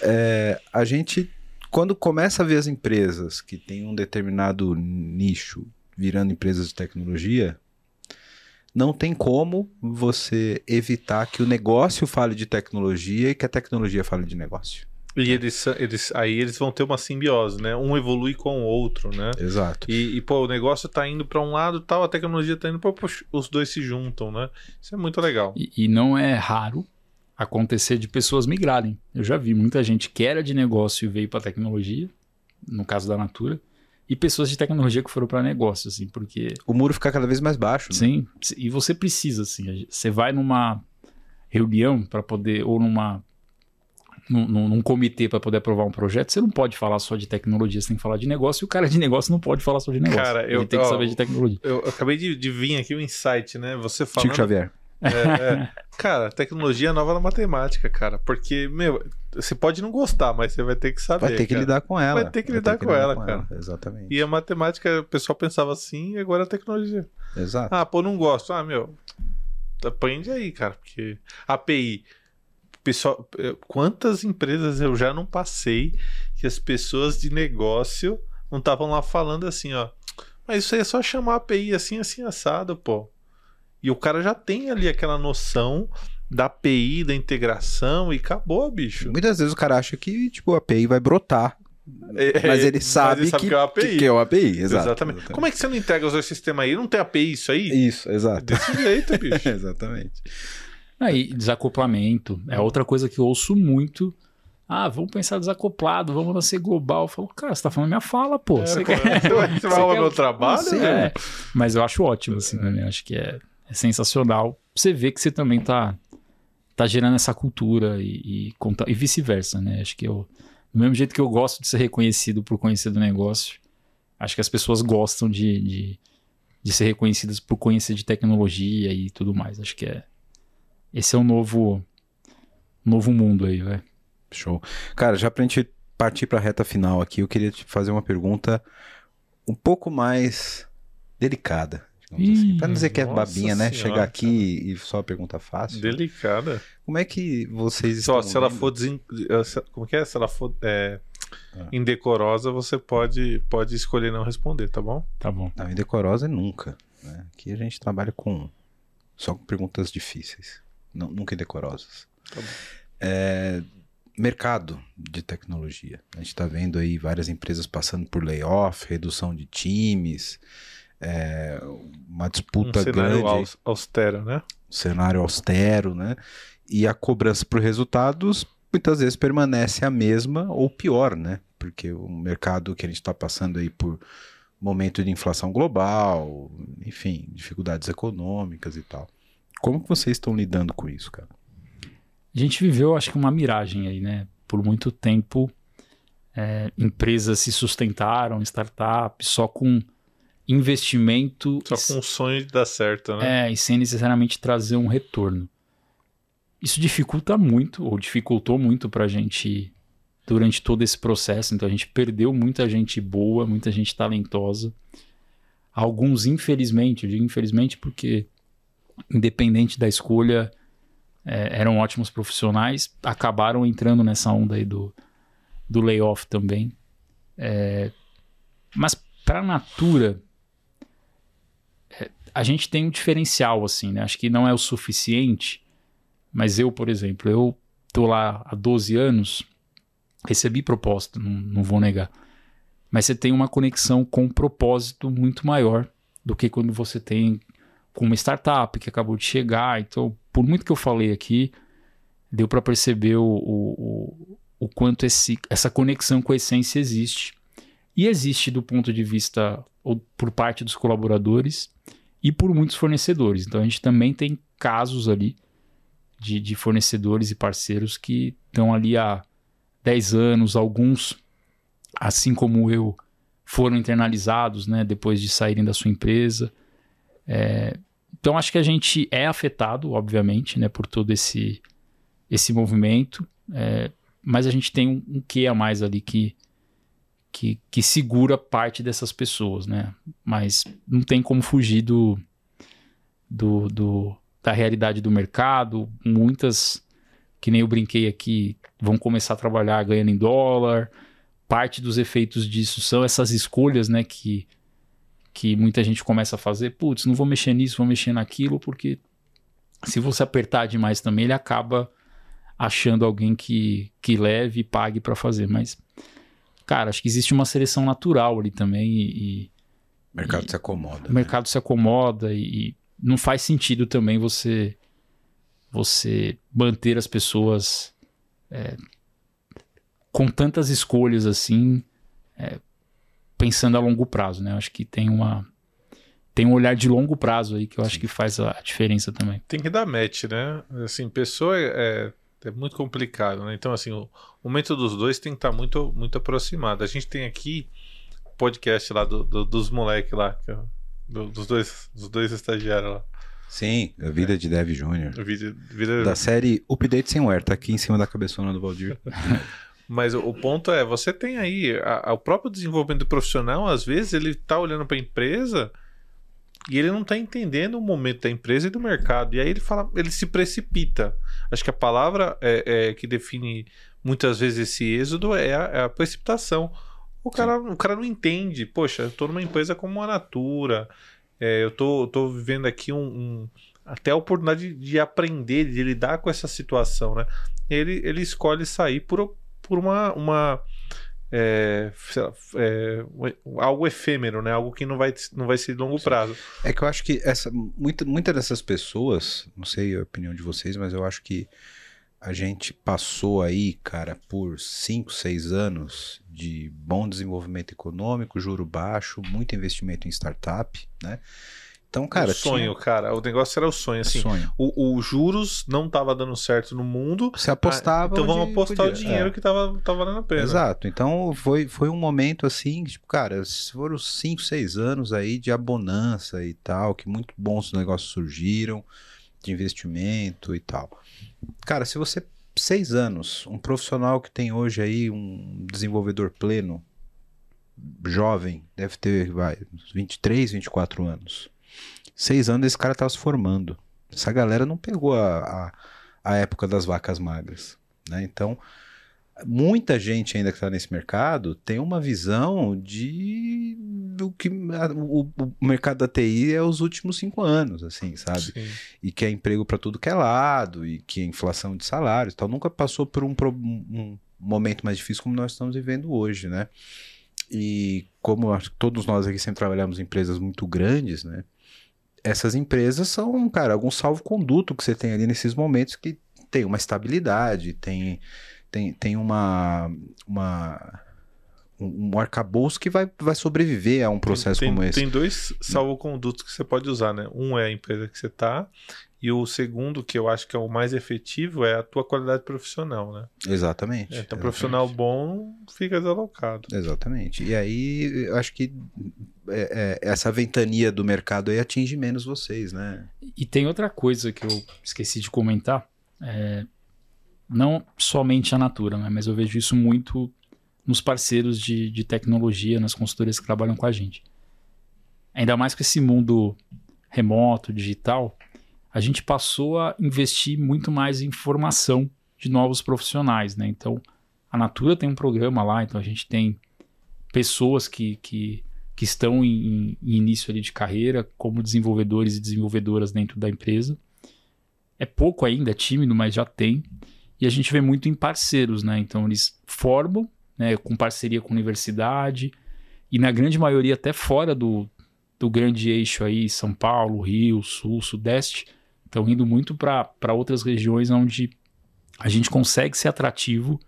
É, a gente, quando começa a ver as empresas que têm um determinado nicho virando empresas de tecnologia, não tem como você evitar que o negócio fale de tecnologia e que a tecnologia fale de negócio. E eles, eles, aí eles vão ter uma simbiose, né? Um evolui com o outro, né? Exato. E, e, pô, o negócio tá indo pra um lado tal, a tecnologia tá indo pra. Poxa, os dois se juntam, né? Isso é muito legal. E, e não é raro acontecer de pessoas migrarem. Eu já vi muita gente que era de negócio e veio para tecnologia, no caso da Natura, e pessoas de tecnologia que foram para negócio, assim, porque O muro fica cada vez mais baixo. né? sim, e você precisa assim, você vai numa reunião para poder ou numa num, num- comitê para poder aprovar um projeto, você não pode falar só de tecnologia, você tem que falar de negócio, e o cara de negócio não pode falar só de negócio. Cara, Ele eu- tem que ó, saber de tecnologia. Eu acabei de, de vir aqui um insight, né? Você falando. Chico Xavier. É, é. Cara, tecnologia é nova na matemática, cara. Porque, meu, você pode não gostar, mas você vai ter que saber. Vai ter que cara. lidar com ela. Vai ter que lidar com ela, cara. Exatamente. E a matemática, o pessoal pensava assim, e agora a tecnologia. Exato. Ah, pô, não gosto. Ah, meu, aprende aí, cara. Porque API. Pessoal, eh, quantas empresas eu já não passei que as pessoas de negócio não estavam lá falando assim, ó. Mas isso aí é só chamar a API assim, assim, assado, pô. E o cara já tem ali aquela noção da API, da integração e acabou, bicho. Muitas vezes o cara acha que tipo, a API vai brotar, É, mas ele sabe, que, que é uma API. que é uma API. Exato. Exatamente. Como é que você não integra os dois sistemas aí? Não tem API isso aí? Isso, exato. Desse jeito, bicho. <laughs> Exatamente. Aí, desacoplamento. É outra coisa que eu ouço muito. Ah, vamos pensar desacoplado, vamos nascer global. Eu falo, cara, você tá falando minha fala, pô. É, Você quer- <laughs> Você vai, você quer- meu trabalho? Né? é. Mas eu acho ótimo, assim, né? Acho que é, é sensacional. Você vê que você também tá, tá gerando essa cultura e, e, conta- e vice-versa, né? Acho que eu, do mesmo jeito que eu gosto de ser reconhecido por conhecer do negócio, acho que as pessoas gostam de, de, de ser reconhecidas por conhecer de tecnologia e tudo mais. Acho que é. Esse é o novo, novo mundo aí, velho. Show. Cara, já pra gente partir pra reta final aqui, eu queria te fazer uma pergunta um pouco mais delicada. digamos assim. Ih, Pra não dizer que é babinha, né? senhora, Chegar aqui e só pergunta fácil. Delicada. Como é que vocês estão Só se ela for desen... eh, como que é? Se ela for é, Ah. indecorosa, você pode pode escolher não responder, tá bom? Tá bom. Não, indecorosa nunca. Né? Aqui a gente trabalha com só com perguntas difíceis, não, nunca indecorosas. Tá. É, mercado de tecnologia. A gente está vendo aí várias empresas passando por layoff, redução de times, é, uma Um disputa cenário grande, aus- austero, né? um cenário austero, né? E a cobrança por resultados muitas vezes permanece a mesma ou pior, né? Porque o mercado que a gente está passando aí por momento de inflação global, enfim, dificuldades econômicas e tal. Como que vocês estão lidando com isso, cara? A gente viveu, acho que, uma miragem aí, né? Por muito tempo, é, empresas se sustentaram, startups, só com investimento Só com o sonho de dar certo, né? é, e sem necessariamente trazer um retorno. Isso dificulta muito, ou dificultou muito pra gente durante todo esse processo. Então a gente perdeu muita gente boa, muita gente talentosa. Alguns, infelizmente, eu digo infelizmente porque, independente da escolha, é, eram ótimos profissionais, acabaram entrando nessa onda aí do, do layoff também. É, mas para a Natura, é, a gente tem um diferencial, assim, né? Acho que não é o suficiente, mas eu, por exemplo, eu tô lá há 12 anos, recebi proposta, não, não vou negar. Mas você tem uma conexão com um propósito muito maior do que quando você tem com uma startup que acabou de chegar. Então, por muito que eu falei aqui, deu para perceber o, o, o, quanto esse, essa conexão com a essência existe. E existe do ponto de vista ou por parte dos colaboradores e por muitos fornecedores. Então a gente também tem casos ali de, de fornecedores e parceiros que estão ali há 10 anos, alguns, assim como eu, foram internalizados né, depois de saírem da sua empresa. É, então acho que a gente é afetado, obviamente, né, por todo esse, esse movimento, é, mas a gente tem um, um quê a mais ali que, que, que segura parte dessas pessoas, né? Mas não tem como fugir do, do, do, da realidade do mercado. Muitas, que nem eu brinquei aqui, vão começar a trabalhar ganhando em dólar. Parte dos efeitos disso são essas escolhas, né? Que, que muita gente começa a fazer. Putz, não vou mexer nisso, vou mexer naquilo, porque se você apertar demais também, ele acaba achando alguém que, que leve e pague para fazer. Mas, cara, acho que existe uma seleção natural ali também e, O mercado E- se acomoda. o mercado se acomoda e, e não faz sentido também você você manter as pessoas é, com tantas escolhas assim, é, pensando a longo prazo, né? Eu acho que tem uma tem um olhar de longo prazo aí que eu acho que faz a diferença também. Tem que dar match, né? Assim, pessoa é, é, é muito complicado, né? Então, assim, o, o momento dos dois tem que estar muito, muito aproximado. A gente tem aqui podcast lá do, do- dos moleques lá, que eu- do- dos, dois, dos dois estagiários lá. Sim, a vida de Dev Júnior. Vida, vida- Da série Update Sem Wear, tá aqui em cima da cabeçona do Valdir. <laughs> Mas o, ponto é, você tem aí a- a- o próprio desenvolvimento profissional, às vezes ele tá olhando para a empresa e ele não tá entendendo o momento da empresa e do mercado. E aí ele fala, ele se precipita. Acho que a palavra é, é que define muitas vezes esse êxodo é a, é a precipitação. O cara, o cara não entende. Poxa, eu tô numa empresa como a Natura, é, eu tô, tô vivendo aqui um, um- até a oportunidade de, de aprender, de lidar com essa situação, né? Ele, ele escolhe sair por, por uma, uma é, lá, é, algo efêmero, né? Algo que não vai, não vai ser de longo prazo. É que eu acho que essa, muita, muita dessas pessoas, não sei a opinião de vocês, mas eu acho que a gente passou aí, cara, por 5, 6 anos de bom desenvolvimento econômico, juro baixo, muito investimento em startup, né? Então, cara, o sonho, cara. O negócio era o sonho, tinha assim. sonho. O, o juros não tava dando certo no mundo. Você apostava. Ah, então vamos apostar o podia. dinheiro É. que tava, tava valendo a pena. Exato. Então foi, foi um momento assim, tipo, cara, foram 5, 6 anos aí de abonança e tal, que muito bons negócios surgiram, de investimento e tal. Cara, se você, seis anos, um profissional que tem hoje aí um desenvolvedor pleno, jovem, deve ter, vai, uns 23, 24 anos. Seis anos esse cara tava se formando. Essa galera não pegou a, a, a época das vacas magras, né? Então, muita gente ainda que está nesse mercado tem uma visão de do que a- o, o mercado da TI é os últimos cinco anos, assim, sabe? Sim. E que é emprego para tudo que é lado e que é inflação de salários, e tal. Nunca passou por um, um momento mais difícil como nós estamos vivendo hoje, né? E como acho que todos nós aqui sempre trabalhamos em empresas muito grandes, né? Essas empresas são, cara, algum salvo-conduto que você tem ali nesses momentos que tem uma estabilidade, tem, tem, tem uma, uma, um arcabouço que vai, vai sobreviver a um processo tem, como esse. Tem dois salvo-condutos que você pode usar, né? Um é a empresa que você tá, e o segundo, que eu acho que é o mais efetivo, é a tua qualidade profissional, né? Exatamente. É, então, exatamente. profissional bom fica desalocado. Exatamente. E aí, eu acho que é, é, essa ventania do mercado aí atinge menos vocês, né? E tem outra coisa que eu esqueci de comentar. é, não somente a Natura, né, mas eu vejo isso muito nos parceiros de, de tecnologia, nas consultorias que trabalham com a gente. Ainda mais com esse mundo remoto, digital, a gente passou a investir muito mais em formação de novos profissionais. Né? Então, a Natura tem um programa lá, então a gente tem pessoas que, que, que estão em, em início de carreira como desenvolvedores e desenvolvedoras dentro da empresa. É pouco ainda, é tímido, mas já tem. E a gente vê muito em parceiros, né? Então eles formam, né, com parceria com universidade, e na grande maioria até fora do, do grande eixo aí, São Paulo, Rio, Sul, Sudeste, estão indo muito para outras regiões onde a gente consegue ser atrativo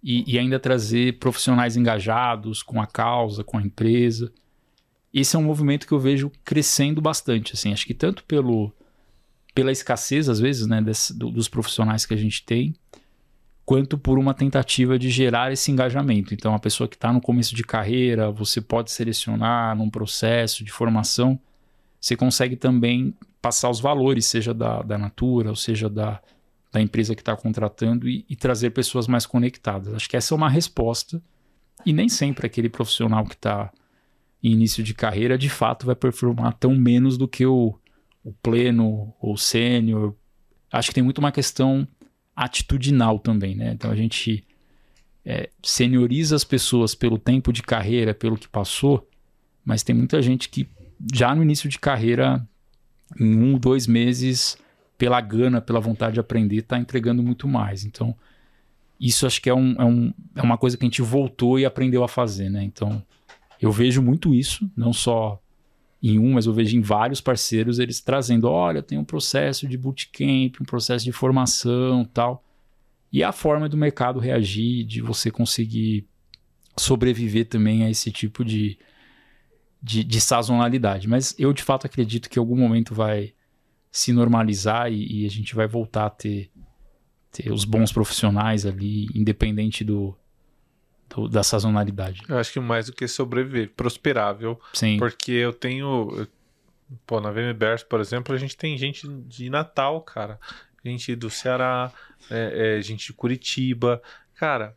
e, e ainda trazer profissionais engajados com a causa, com a empresa. Esse é um movimento que eu vejo crescendo bastante, assim, acho que tanto pelo pela escassez às vezes, né, desse- do- dos profissionais que a gente tem, quanto por uma tentativa de gerar esse engajamento. Então, a pessoa que está no começo de carreira, você pode selecionar num processo de formação, você consegue também passar os valores, seja da, da Natura, ou seja da, da empresa que está contratando, e, e trazer pessoas mais conectadas. Acho que essa é uma resposta, e nem sempre aquele profissional que está em início de carreira, de fato, vai performar tão menos do que o, o pleno ou sênior. Acho que tem muito uma questão atitudinal também, né? Então a gente é, senioriza as pessoas pelo tempo de carreira, pelo que passou, mas tem muita gente que já no início de carreira, em um, dois meses, pela gana, pela vontade de aprender, está entregando muito mais. Então, isso acho que é, um, é, um, é uma coisa que a gente voltou e aprendeu a fazer, né? Então, eu vejo muito isso, não só em um, mas eu vejo em vários parceiros eles trazendo, olha, tem um processo de bootcamp, um processo de formação tal. E a forma do mercado reagir, de você conseguir sobreviver também a esse tipo de, de, de sazonalidade. Mas eu, de fato, acredito que em algum momento vai se normalizar e, e a gente vai voltar a ter, ter os bons profissionais ali, independente do, do, da sazonalidade. Eu acho que mais do que sobreviver, prosperável. Sim. Porque eu tenho. Pô, na VMBers, por exemplo, a gente tem gente de Natal, cara. Gente do Ceará, é, é, gente de Curitiba. Cara,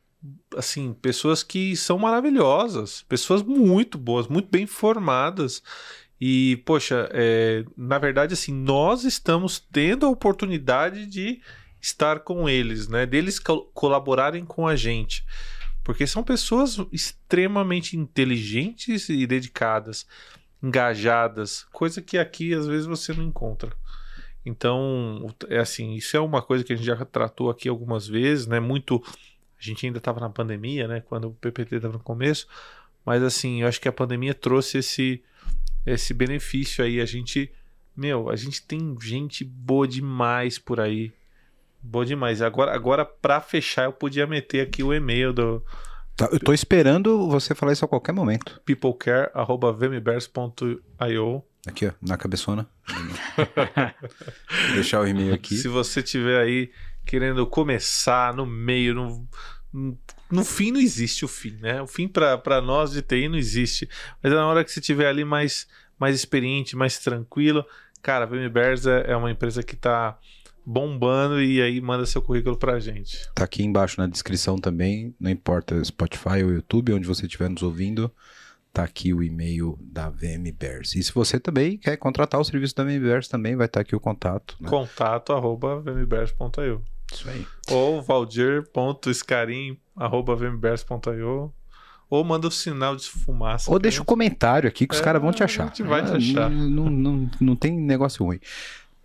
assim, pessoas que são maravilhosas, pessoas muito boas, muito bem formadas. E, poxa, é, na verdade, assim, nós estamos tendo a oportunidade de estar com eles, né? Deles co colaborarem com a gente. Porque são pessoas extremamente inteligentes e dedicadas, engajadas, coisa que aqui às vezes você não encontra. Então, é assim, isso é uma coisa que a gente já tratou aqui algumas vezes, né? Muito. A gente ainda estava na pandemia, né? Quando o PPT estava no começo. Mas assim, eu acho que a pandemia trouxe esse, esse benefício aí. A gente. Meu, a gente tem gente boa demais por aí. Boa demais. Agora, agora para fechar, eu podia meter aqui o e-mail do. Tá, eu tô esperando você falar isso a qualquer momento. peoplecare.vmbears.io Aqui, ó, na cabeçona. <laughs> Vou deixar o e-mail aqui. Se você tiver aí querendo começar no meio, no, no fim não existe o fim, né? O fim para nós de TI não existe. Mas na hora que você tiver ali mais, mais experiente, mais tranquilo, cara, a VMBears é, é uma empresa que tá bombando e aí manda seu currículo pra gente. Tá aqui embaixo na descrição também, não importa Spotify ou YouTube, onde você estiver nos ouvindo, tá aqui o e-mail da VMBears. E se você também quer contratar o serviço da VMBears, também vai estar tá aqui o contato. Né? Contato arroba vmbears.io Isso aí. Ou valdir.scarim.vmbers.io ou manda o sinal de fumaça. Ou deixa o um comentário aqui que os É, caras vão te achar. a gente vai te Ah, achar. Não, não, não tem negócio ruim.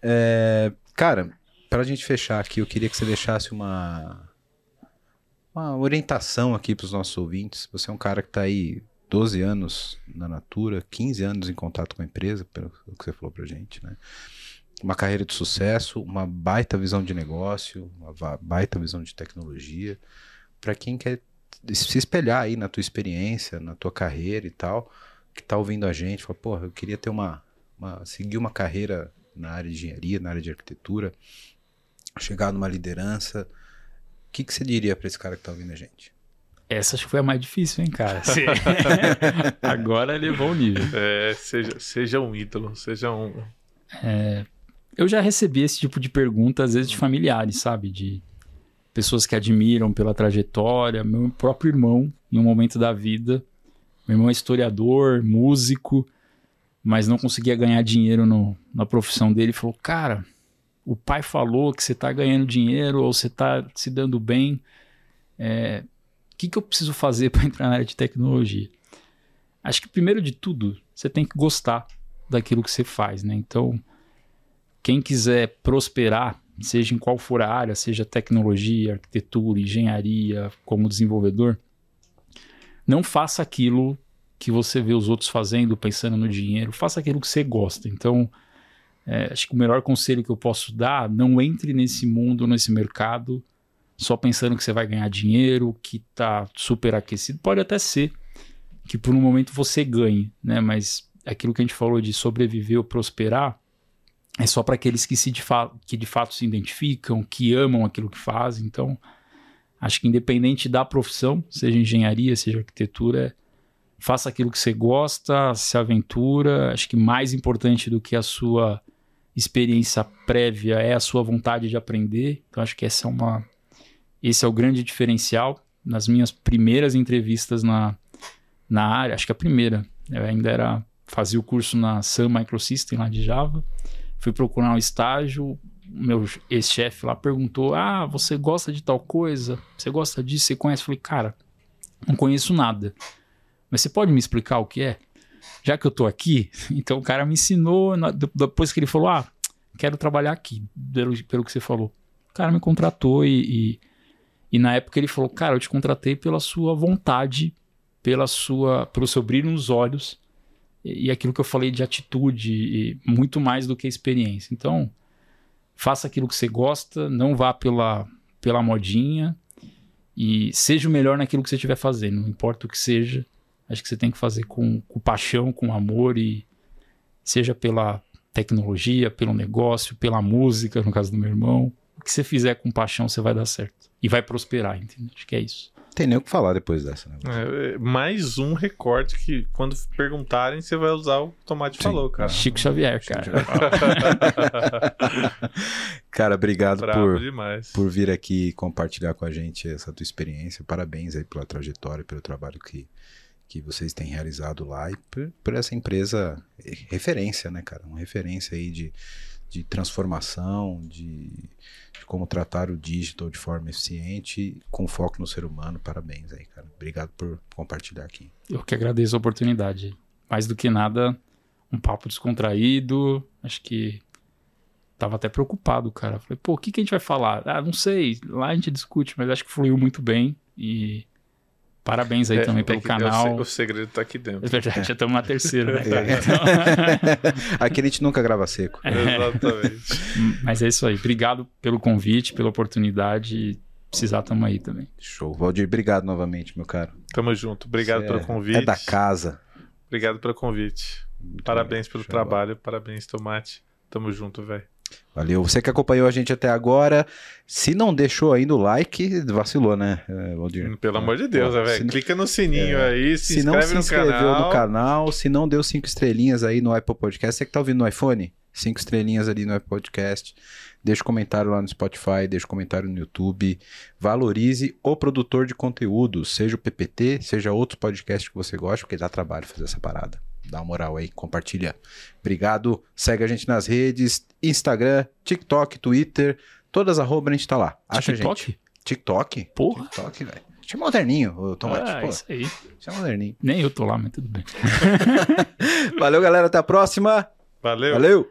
É, cara, pra gente fechar aqui, eu queria que você deixasse uma, uma orientação aqui pros nossos ouvintes. Você é um cara que tá aí 12 anos na Natura, 15 anos em contato com a empresa, pelo que você falou pra gente, né? Uma carreira de sucesso, uma baita visão de negócio, uma baita visão de tecnologia. Pra quem quer se espelhar aí na tua experiência, na tua carreira e tal, que tá ouvindo a gente, fala, porra, eu queria ter uma, uma seguir uma carreira na área de engenharia, na área de arquitetura, chegar numa liderança. O que, que você diria pra esse cara que tá ouvindo a gente? Essa acho que foi a mais difícil, hein, cara? <laughs> Sim. <laughs> Agora elevou o nível. É, seja, seja um ídolo, seja um. Eu já recebi esse tipo de pergunta, às vezes, de familiares, sabe? De pessoas que admiram pela trajetória. Meu próprio irmão, em um momento da vida, meu irmão é historiador, músico, mas não conseguia ganhar dinheiro no- na profissão dele. Falou, cara, o pai falou que você tá ganhando dinheiro ou você tá se dando bem. É, o que, que eu preciso fazer para entrar na área de tecnologia? Acho que, primeiro de tudo, você tem que gostar daquilo que você faz, né? Então, quem quiser prosperar, seja em qual for a área, seja tecnologia, arquitetura, engenharia, como desenvolvedor, não faça aquilo que você vê os outros fazendo, pensando no dinheiro, faça aquilo que você gosta. Então, é, acho que o melhor conselho que eu posso dar, não entre nesse mundo, nesse mercado, só pensando que você vai ganhar dinheiro, que tá super aquecido. Pode até ser que por um momento você ganhe, né? Mas aquilo que a gente falou de sobreviver ou prosperar, é só para aqueles que, se de que de fato se identificam, que amam aquilo que fazem. Então, acho que independente da profissão, seja engenharia, seja arquitetura, faça aquilo que você gosta, se aventura. Acho que mais importante do que a sua experiência prévia é a sua vontade de aprender. Então, acho que essa é uma, esse é o grande diferencial. Nas minhas primeiras entrevistas na, na área, acho que a primeira, eu ainda era fazia o curso na Sun Microsystem lá de Java fui procurar um estágio, meu ex-chefe lá perguntou: Ah, você gosta de tal coisa? Você gosta disso? Você conhece? Eu falei, cara, não conheço nada. Mas você pode me explicar o que é? Já que eu tô aqui, <laughs> então o cara me ensinou. Depois que ele falou: Ah, quero trabalhar aqui, pelo, pelo que você falou. O cara me contratou e, e, e na época ele falou: Cara, eu te contratei pela sua vontade, pela sua, pelo seu brilho nos olhos e aquilo que eu falei de atitude, muito mais do que experiência. Então, faça aquilo que você gosta, não vá pela, pela modinha e seja o melhor naquilo que você estiver fazendo, não importa o que seja. Acho que você tem que fazer com, com paixão, com amor e seja pela tecnologia, pelo negócio, pela música, no caso do meu irmão. O que você fizer com paixão, você vai dar certo. E vai prosperar, entendeu? Acho que é isso. Tem nem o que falar depois dessa, né? É, mais um recorte que, quando perguntarem, você vai usar o Tomate Sim. falou, cara. Chico Xavier, cara. <laughs> Cara, obrigado Bravo por, demais. por vir aqui compartilhar com a gente essa tua experiência. Parabéns aí pela trajetória, pelo trabalho que, que vocês têm realizado lá e por, por essa empresa eh, referência, né, cara? Uma referência aí de, de transformação, de, de como tratar o digital de forma eficiente, com foco no ser humano. Parabéns aí, cara. Obrigado por compartilhar aqui. Eu que agradeço a oportunidade. Mais do que nada, um papo descontraído. Acho que tava até preocupado, cara. Falei, pô, o que, que a gente vai falar? Ah, não sei. Lá a gente discute, mas acho que fluiu muito bem. E parabéns aí É, também é pelo que canal. O, se- o segredo tá aqui dentro. É verdade, já estamos na terceira, né, cara? <laughs> É. <laughs> Então- Aqui a gente nunca grava seco. Exatamente. mas é isso aí. Obrigado pelo convite, pela oportunidade. Precisar, tamo aí também. Show. Valdir, obrigado novamente, meu caro. Tamo junto. Obrigado Você pelo é- convite. É da casa. Obrigado pelo convite. Muito Parabéns legal. pelo trabalho. Parabéns, Tomate. Tamo junto, velho. Valeu. Você que acompanhou a gente até agora, se não deixou ainda o like, vacilou, né, eh, Valdir? Pelo amor de Deus, né, velho? Clica no sininho É. aí, se, Se, não inscreve se no inscreveu canal. no canal, se não deu cinco estrelinhas aí no Apple Podcast, você que tá ouvindo no iPhone, cinco estrelinhas ali no Apple Podcast, deixa um comentário lá no Spotify, deixa um comentário no YouTube, valorize o produtor de conteúdo, seja o PPT, seja outros podcasts que você gosta, porque dá trabalho fazer essa parada. Dá uma moral aí, compartilha. Obrigado, segue a gente nas redes, Instagram, TikTok, Twitter, todas arroba a gente tá lá. Acha a gente. TikTok? TikTok? Porra. TikTok, velho. Você é moderninho, o Tomate, Ah, pô. isso aí. Você é moderninho. Nem eu tô lá, mas tudo bem. <laughs> Valeu, galera. Até a próxima. Valeu. Valeu.